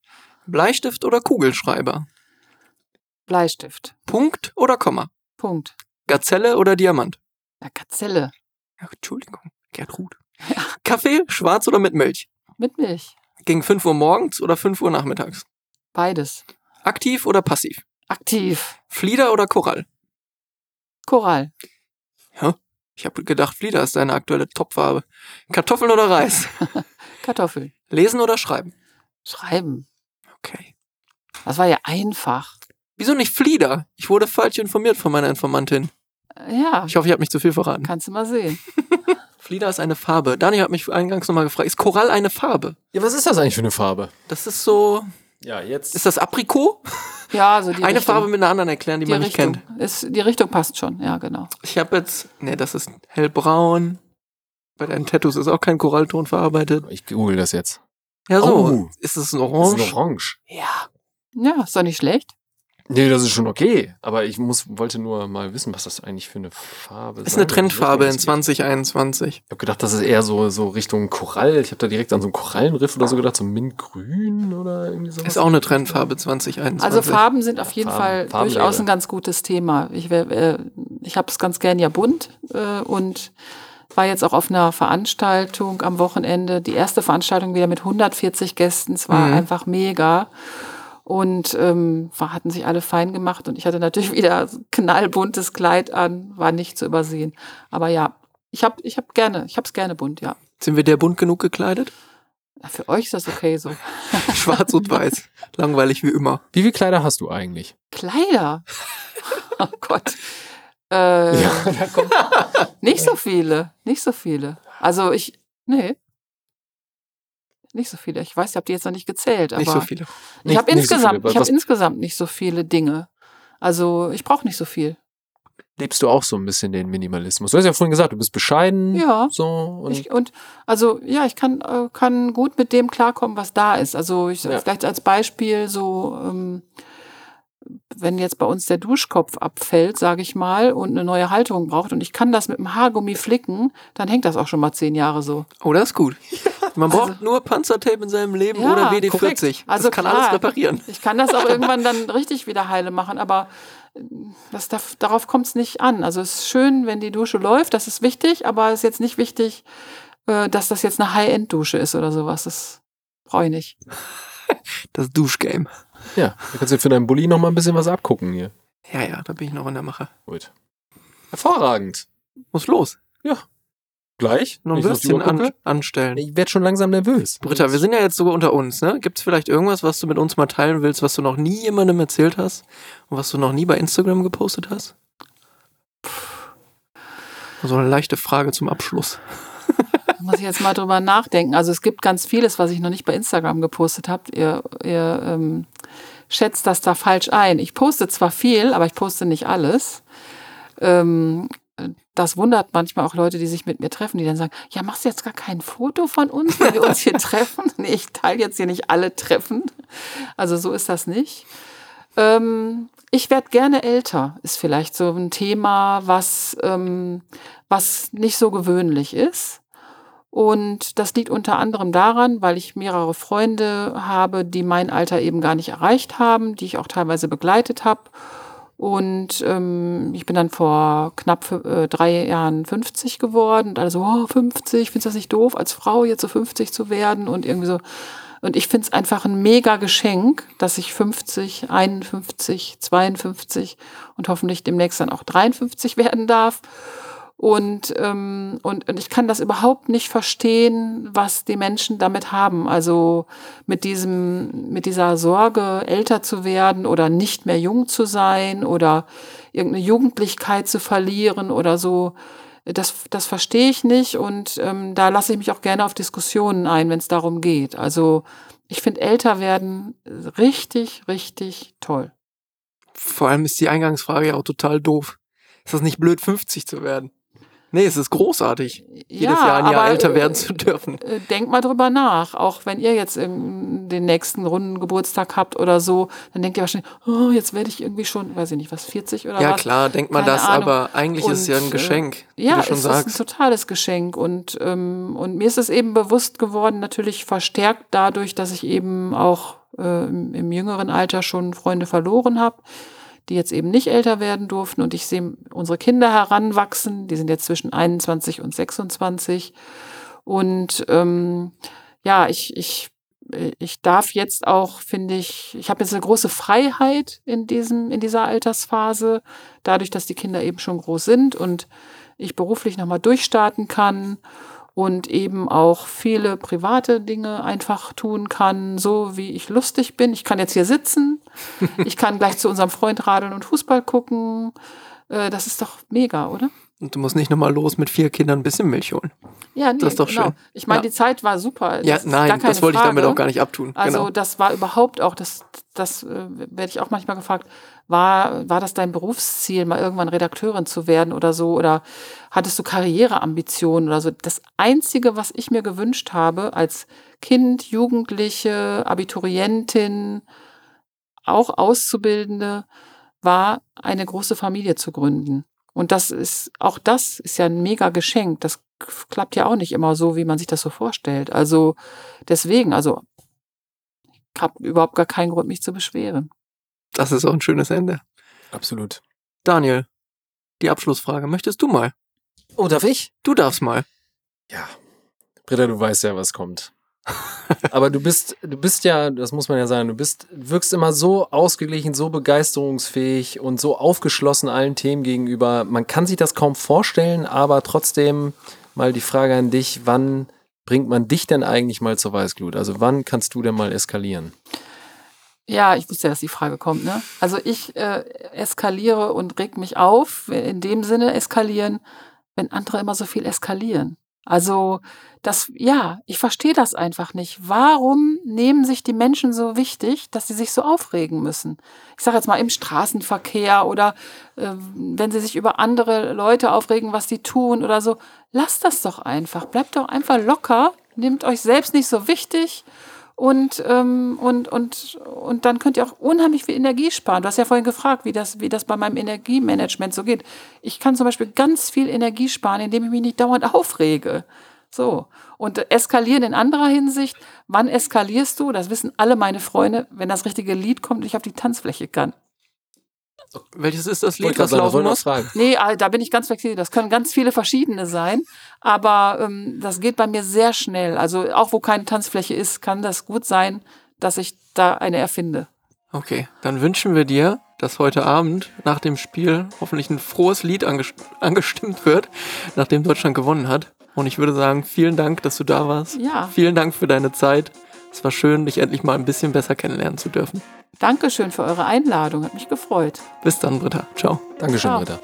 Bleistift oder Kugelschreiber? Bleistift. Punkt oder Komma? Punkt. Gazelle oder Diamant? Ja, Gazelle. Ja, Entschuldigung, Gertrud. Kaffee, schwarz oder mit Milch? Mit Milch. Gegen 5 Uhr morgens oder 5 Uhr nachmittags? Beides. Aktiv oder passiv? Aktiv. Flieder oder Korall? Korall. Ich habe gedacht, Flieder ist deine aktuelle Topfarbe. Kartoffeln oder Reis? [LAUGHS] Kartoffeln. Lesen oder schreiben? Schreiben. Okay. Das war ja einfach. Wieso nicht Flieder? Ich wurde falsch informiert von meiner Informantin. Äh, Ja, Ich hoffe, ich habe nicht zu viel verraten. kannst du mal sehen. [LAUGHS] [LAUGHS] Flieder ist eine Farbe. Dani hat mich eingangs nochmal gefragt, ist Korall eine Farbe? Ja, was ist das eigentlich für eine Farbe? Das ist so, Ja, jetzt. ist das Aprikot? [LAUGHS] Ja, so die eine Richtung. Farbe mit einer anderen erklären, die, die man nicht Richtung. kennt. Ist, die Richtung passt schon, ja, genau. Ich habe jetzt, nee, das ist hellbraun. Bei deinen Tattoos ist auch kein Korallton verarbeitet. Ich google das jetzt. Ja, so. Oh. Ist es ein Das Orange? ist ein Orange. Ja. Ja, ist doch nicht schlecht. Nee, das ist schon okay. Aber ich muss, wollte nur mal wissen, was das eigentlich für eine Farbe Ist sein eine. Trendfarbe in Ich 2021. habe gedacht, das ist eher so, so Richtung Korall. Ich habe da direkt an so einen Korallenriff oder so gedacht, so Mintgrün oder irgendwie sowas. Ist auch eine Trendfarbe 2021. Also Farben sind auf jeden Farben- Fall durchaus ein ganz gutes Thema. Ich, äh, ich habe es ganz gern ja bunt äh, und war jetzt auch auf einer Veranstaltung am Wochenende. Die erste Veranstaltung wieder mit 140 Gästen. Es war Mhm. einfach mega. Und ähm, war, hatten sich alle fein gemacht und ich hatte natürlich [LAUGHS] wieder knallbuntes Kleid an, war nicht zu übersehen. Aber ja, ich habe ich hab gerne, ich habe es gerne bunt, ja. Sind wir der bunt genug gekleidet? Für euch ist das okay so. [LAUGHS] Schwarz und weiß. Langweilig wie immer. Wie viele Kleider hast du eigentlich? Kleider. [LAUGHS] Oh Gott. Äh, kommt. Nicht so viele. Nicht so viele. Also ich. Nee. Nicht so viele. Ich weiß, ich habe die jetzt noch nicht gezählt, aber Nicht so viele. ich Nicht- habe nicht so insgesamt, viele. ich habe insgesamt nicht so viele Dinge. Also ich brauche nicht so viel. Lebst du auch so ein bisschen den Minimalismus? Du hast ja vorhin gesagt, du bist bescheiden. Ja. So und Ich, und also ja, ich kann, äh, kann gut mit dem klarkommen, was da ist. Also ich Ja. vielleicht als Beispiel so, ähm, wenn jetzt bei uns der Duschkopf abfällt, sage ich mal, und eine neue Halterung braucht und ich kann das mit dem Haargummi flicken, dann hängt das auch schon mal zehn Jahre so. Oh, das ist gut. [LAUGHS] Man braucht nur Panzertape in seinem Leben Ja, oder WD-40. korrekt. Also das kann klar. alles reparieren. Ich kann das auch [LAUGHS] irgendwann dann richtig wieder heile machen, aber äh, das darf, darauf kommt es nicht an. Also es ist schön, wenn die Dusche läuft, das ist wichtig, aber es ist jetzt nicht wichtig, äh, dass das jetzt eine High-End-Dusche ist oder sowas. Das brauche ich nicht. [LAUGHS] Das Duschgame. ja, da kannst du dir für deinen Bulli noch mal ein bisschen was abgucken hier. Ja, ja, da bin ich noch in der Mache. Gut. Hervorragend. Muss los. Gleich? Noch ein Würstchen an, anstellen. Ich werde schon langsam nervös. Britta, wir sind ja jetzt sogar unter uns, ne? Gibt es vielleicht irgendwas, was du mit uns mal teilen willst, was du noch nie jemandem erzählt hast und was du noch nie bei Instagram gepostet hast? So eine leichte Frage zum Abschluss. Da [LAUGHS] muss ich jetzt mal drüber nachdenken. Also es gibt ganz vieles, was ich noch nicht bei Instagram gepostet habe. Ihr, ihr ähm, schätzt das da falsch ein. Ich poste zwar viel, aber ich poste nicht alles. Ähm, das wundert manchmal auch Leute, die sich mit mir treffen, die dann sagen, ja, machst du jetzt gar kein Foto von uns, wenn wir uns hier [LAUGHS] treffen? Nee, ich teile jetzt hier nicht alle Treffen. Also so ist das nicht. Ähm, ich werde gerne älter, ist vielleicht so ein Thema, was, ähm, was nicht so gewöhnlich ist. Und das liegt unter anderem daran, weil ich mehrere Freunde habe, die mein Alter eben gar nicht erreicht haben, die ich auch teilweise begleitet habe. Und ähm, ich bin dann vor knapp äh, drei Jahren 50 geworden. Und alle so, oh, 50, findest du das nicht doof, als Frau jetzt so 50 zu werden? Und irgendwie so. Und ich finde es einfach ein mega Geschenk, dass ich 50, 51, 52 und hoffentlich demnächst dann auch 53 werden darf. Und, ähm, und, und ich kann das überhaupt nicht verstehen, was die Menschen damit haben. Also mit diesem, mit dieser Sorge, älter zu werden oder nicht mehr jung zu sein oder irgendeine Jugendlichkeit zu verlieren oder so. Das, das verstehe ich nicht und ähm, da lasse ich mich auch gerne auf Diskussionen ein, wenn es darum geht. Also ich finde älter werden richtig, richtig toll. Vor allem ist die Eingangsfrage ja auch total doof. Ist das nicht blöd, 50 zu werden? Nee, es ist großartig, jedes Jahr ein Jahr älter äh, werden zu dürfen. Äh, Denkt mal drüber nach, auch wenn ihr jetzt den nächsten runden Geburtstag habt oder so, dann denkt ihr wahrscheinlich, oh, jetzt werde ich irgendwie schon, weiß ich nicht, was, 40 oder Ja, was. klar, denkt man Keine das, Ahnung. aber eigentlich ist es ja ein Und, äh, Geschenk, wie Ja, du schon es sagst. ist ein totales Geschenk und, ähm, und mir ist es eben bewusst geworden, natürlich verstärkt dadurch, dass ich eben auch äh, im, im jüngeren Alter schon Freunde verloren habe, die jetzt eben nicht älter werden durften. Und ich sehe unsere Kinder heranwachsen. Die sind jetzt zwischen 21 und 26. Und ähm, ja, ich, ich, ich darf jetzt auch, finde ich, ich habe jetzt eine große Freiheit in diesem, in dieser Altersphase, dadurch, dass die Kinder eben schon groß sind und ich beruflich nochmal durchstarten kann und eben auch viele private Dinge einfach tun kann, so wie ich lustig bin. Ich kann jetzt hier sitzen, [LAUGHS] ich kann gleich zu unserem Freund radeln und Fußball gucken. Äh, Das ist doch mega, oder? Und du musst nicht nochmal los mit vier Kindern ein bisschen Milch holen. Ja, nee, Das ist doch genau. schön. Ich meine, Ja. die Zeit war super. Ja, Das ist nein, das wollte ich damit Frage. auch gar nicht abtun. Also genau. das war überhaupt auch, das, das äh, werde ich auch manchmal gefragt, war, war das dein Berufsziel, mal irgendwann Redakteurin zu werden oder so? Oder hattest du Karriereambitionen oder so? Das Einzige, was ich mir gewünscht habe als Kind, Jugendliche, Abiturientin, auch Auszubildende, war eine große Familie zu gründen. Und das ist, auch das ist ja ein mega Geschenk. Das klappt ja auch nicht immer so, wie man sich das so vorstellt. Also deswegen, also ich habe überhaupt gar keinen Grund, mich zu beschweren. Das ist auch ein schönes Ende. Absolut. Daniel, die Abschlussfrage. Möchtest du mal? Oh, darf ich? Du darfst mal. Ja. Britta, du weißt ja, was kommt. [LAUGHS] Aber du bist, du bist ja, das muss man ja sagen, du bist, wirkst immer so ausgeglichen, so begeisterungsfähig und so aufgeschlossen allen Themen gegenüber. Man kann sich das kaum vorstellen, aber trotzdem mal die Frage an dich, wann bringt man dich denn eigentlich mal zur Weißglut? Also wann kannst du denn mal eskalieren? Ja, ich wusste dass die Frage kommt. Ne? Also ich äh, eskaliere und reg mich auf, in dem Sinne eskalieren, wenn andere immer so viel eskalieren. Also das, ja, ich verstehe das einfach nicht. Warum nehmen sich die Menschen so wichtig, dass sie sich so aufregen müssen? Ich sage jetzt mal im Straßenverkehr oder äh, wenn sie sich über andere Leute aufregen, was sie tun oder so. Lasst das doch einfach. Bleibt doch einfach locker. Nehmt euch selbst nicht so wichtig und, ähm, und, und, und dann könnt ihr auch unheimlich viel Energie sparen. Du hast ja vorhin gefragt, wie das, wie das bei meinem Energiemanagement so geht. Ich kann zum Beispiel ganz viel Energie sparen, indem ich mich nicht dauernd [LAUGHS] aufrege. So. Und eskalieren in anderer Hinsicht. Wann eskalierst du? Das wissen alle meine Freunde, wenn das richtige Lied kommt und ich auf die Tanzfläche kann. Welches ist das Lied, sagen, laufen muss? Nee, ah, da bin ich ganz flexibel. Das können ganz viele verschiedene sein. Aber ähm, das geht bei mir sehr schnell. Also auch wo keine Tanzfläche ist, kann das gut sein, dass ich da eine erfinde. Okay, dann wünschen wir dir, dass heute Abend nach dem Spiel hoffentlich ein frohes Lied angest angestimmt wird, nachdem Deutschland gewonnen hat. Und ich würde sagen, vielen Dank, dass du da warst. Ja. Vielen Dank für deine Zeit. Es war schön, dich endlich mal ein bisschen besser kennenlernen zu dürfen. Dankeschön für eure Einladung. Hat mich gefreut. Bis dann, Britta. Ciao. Dankeschön, Ciao. Britta.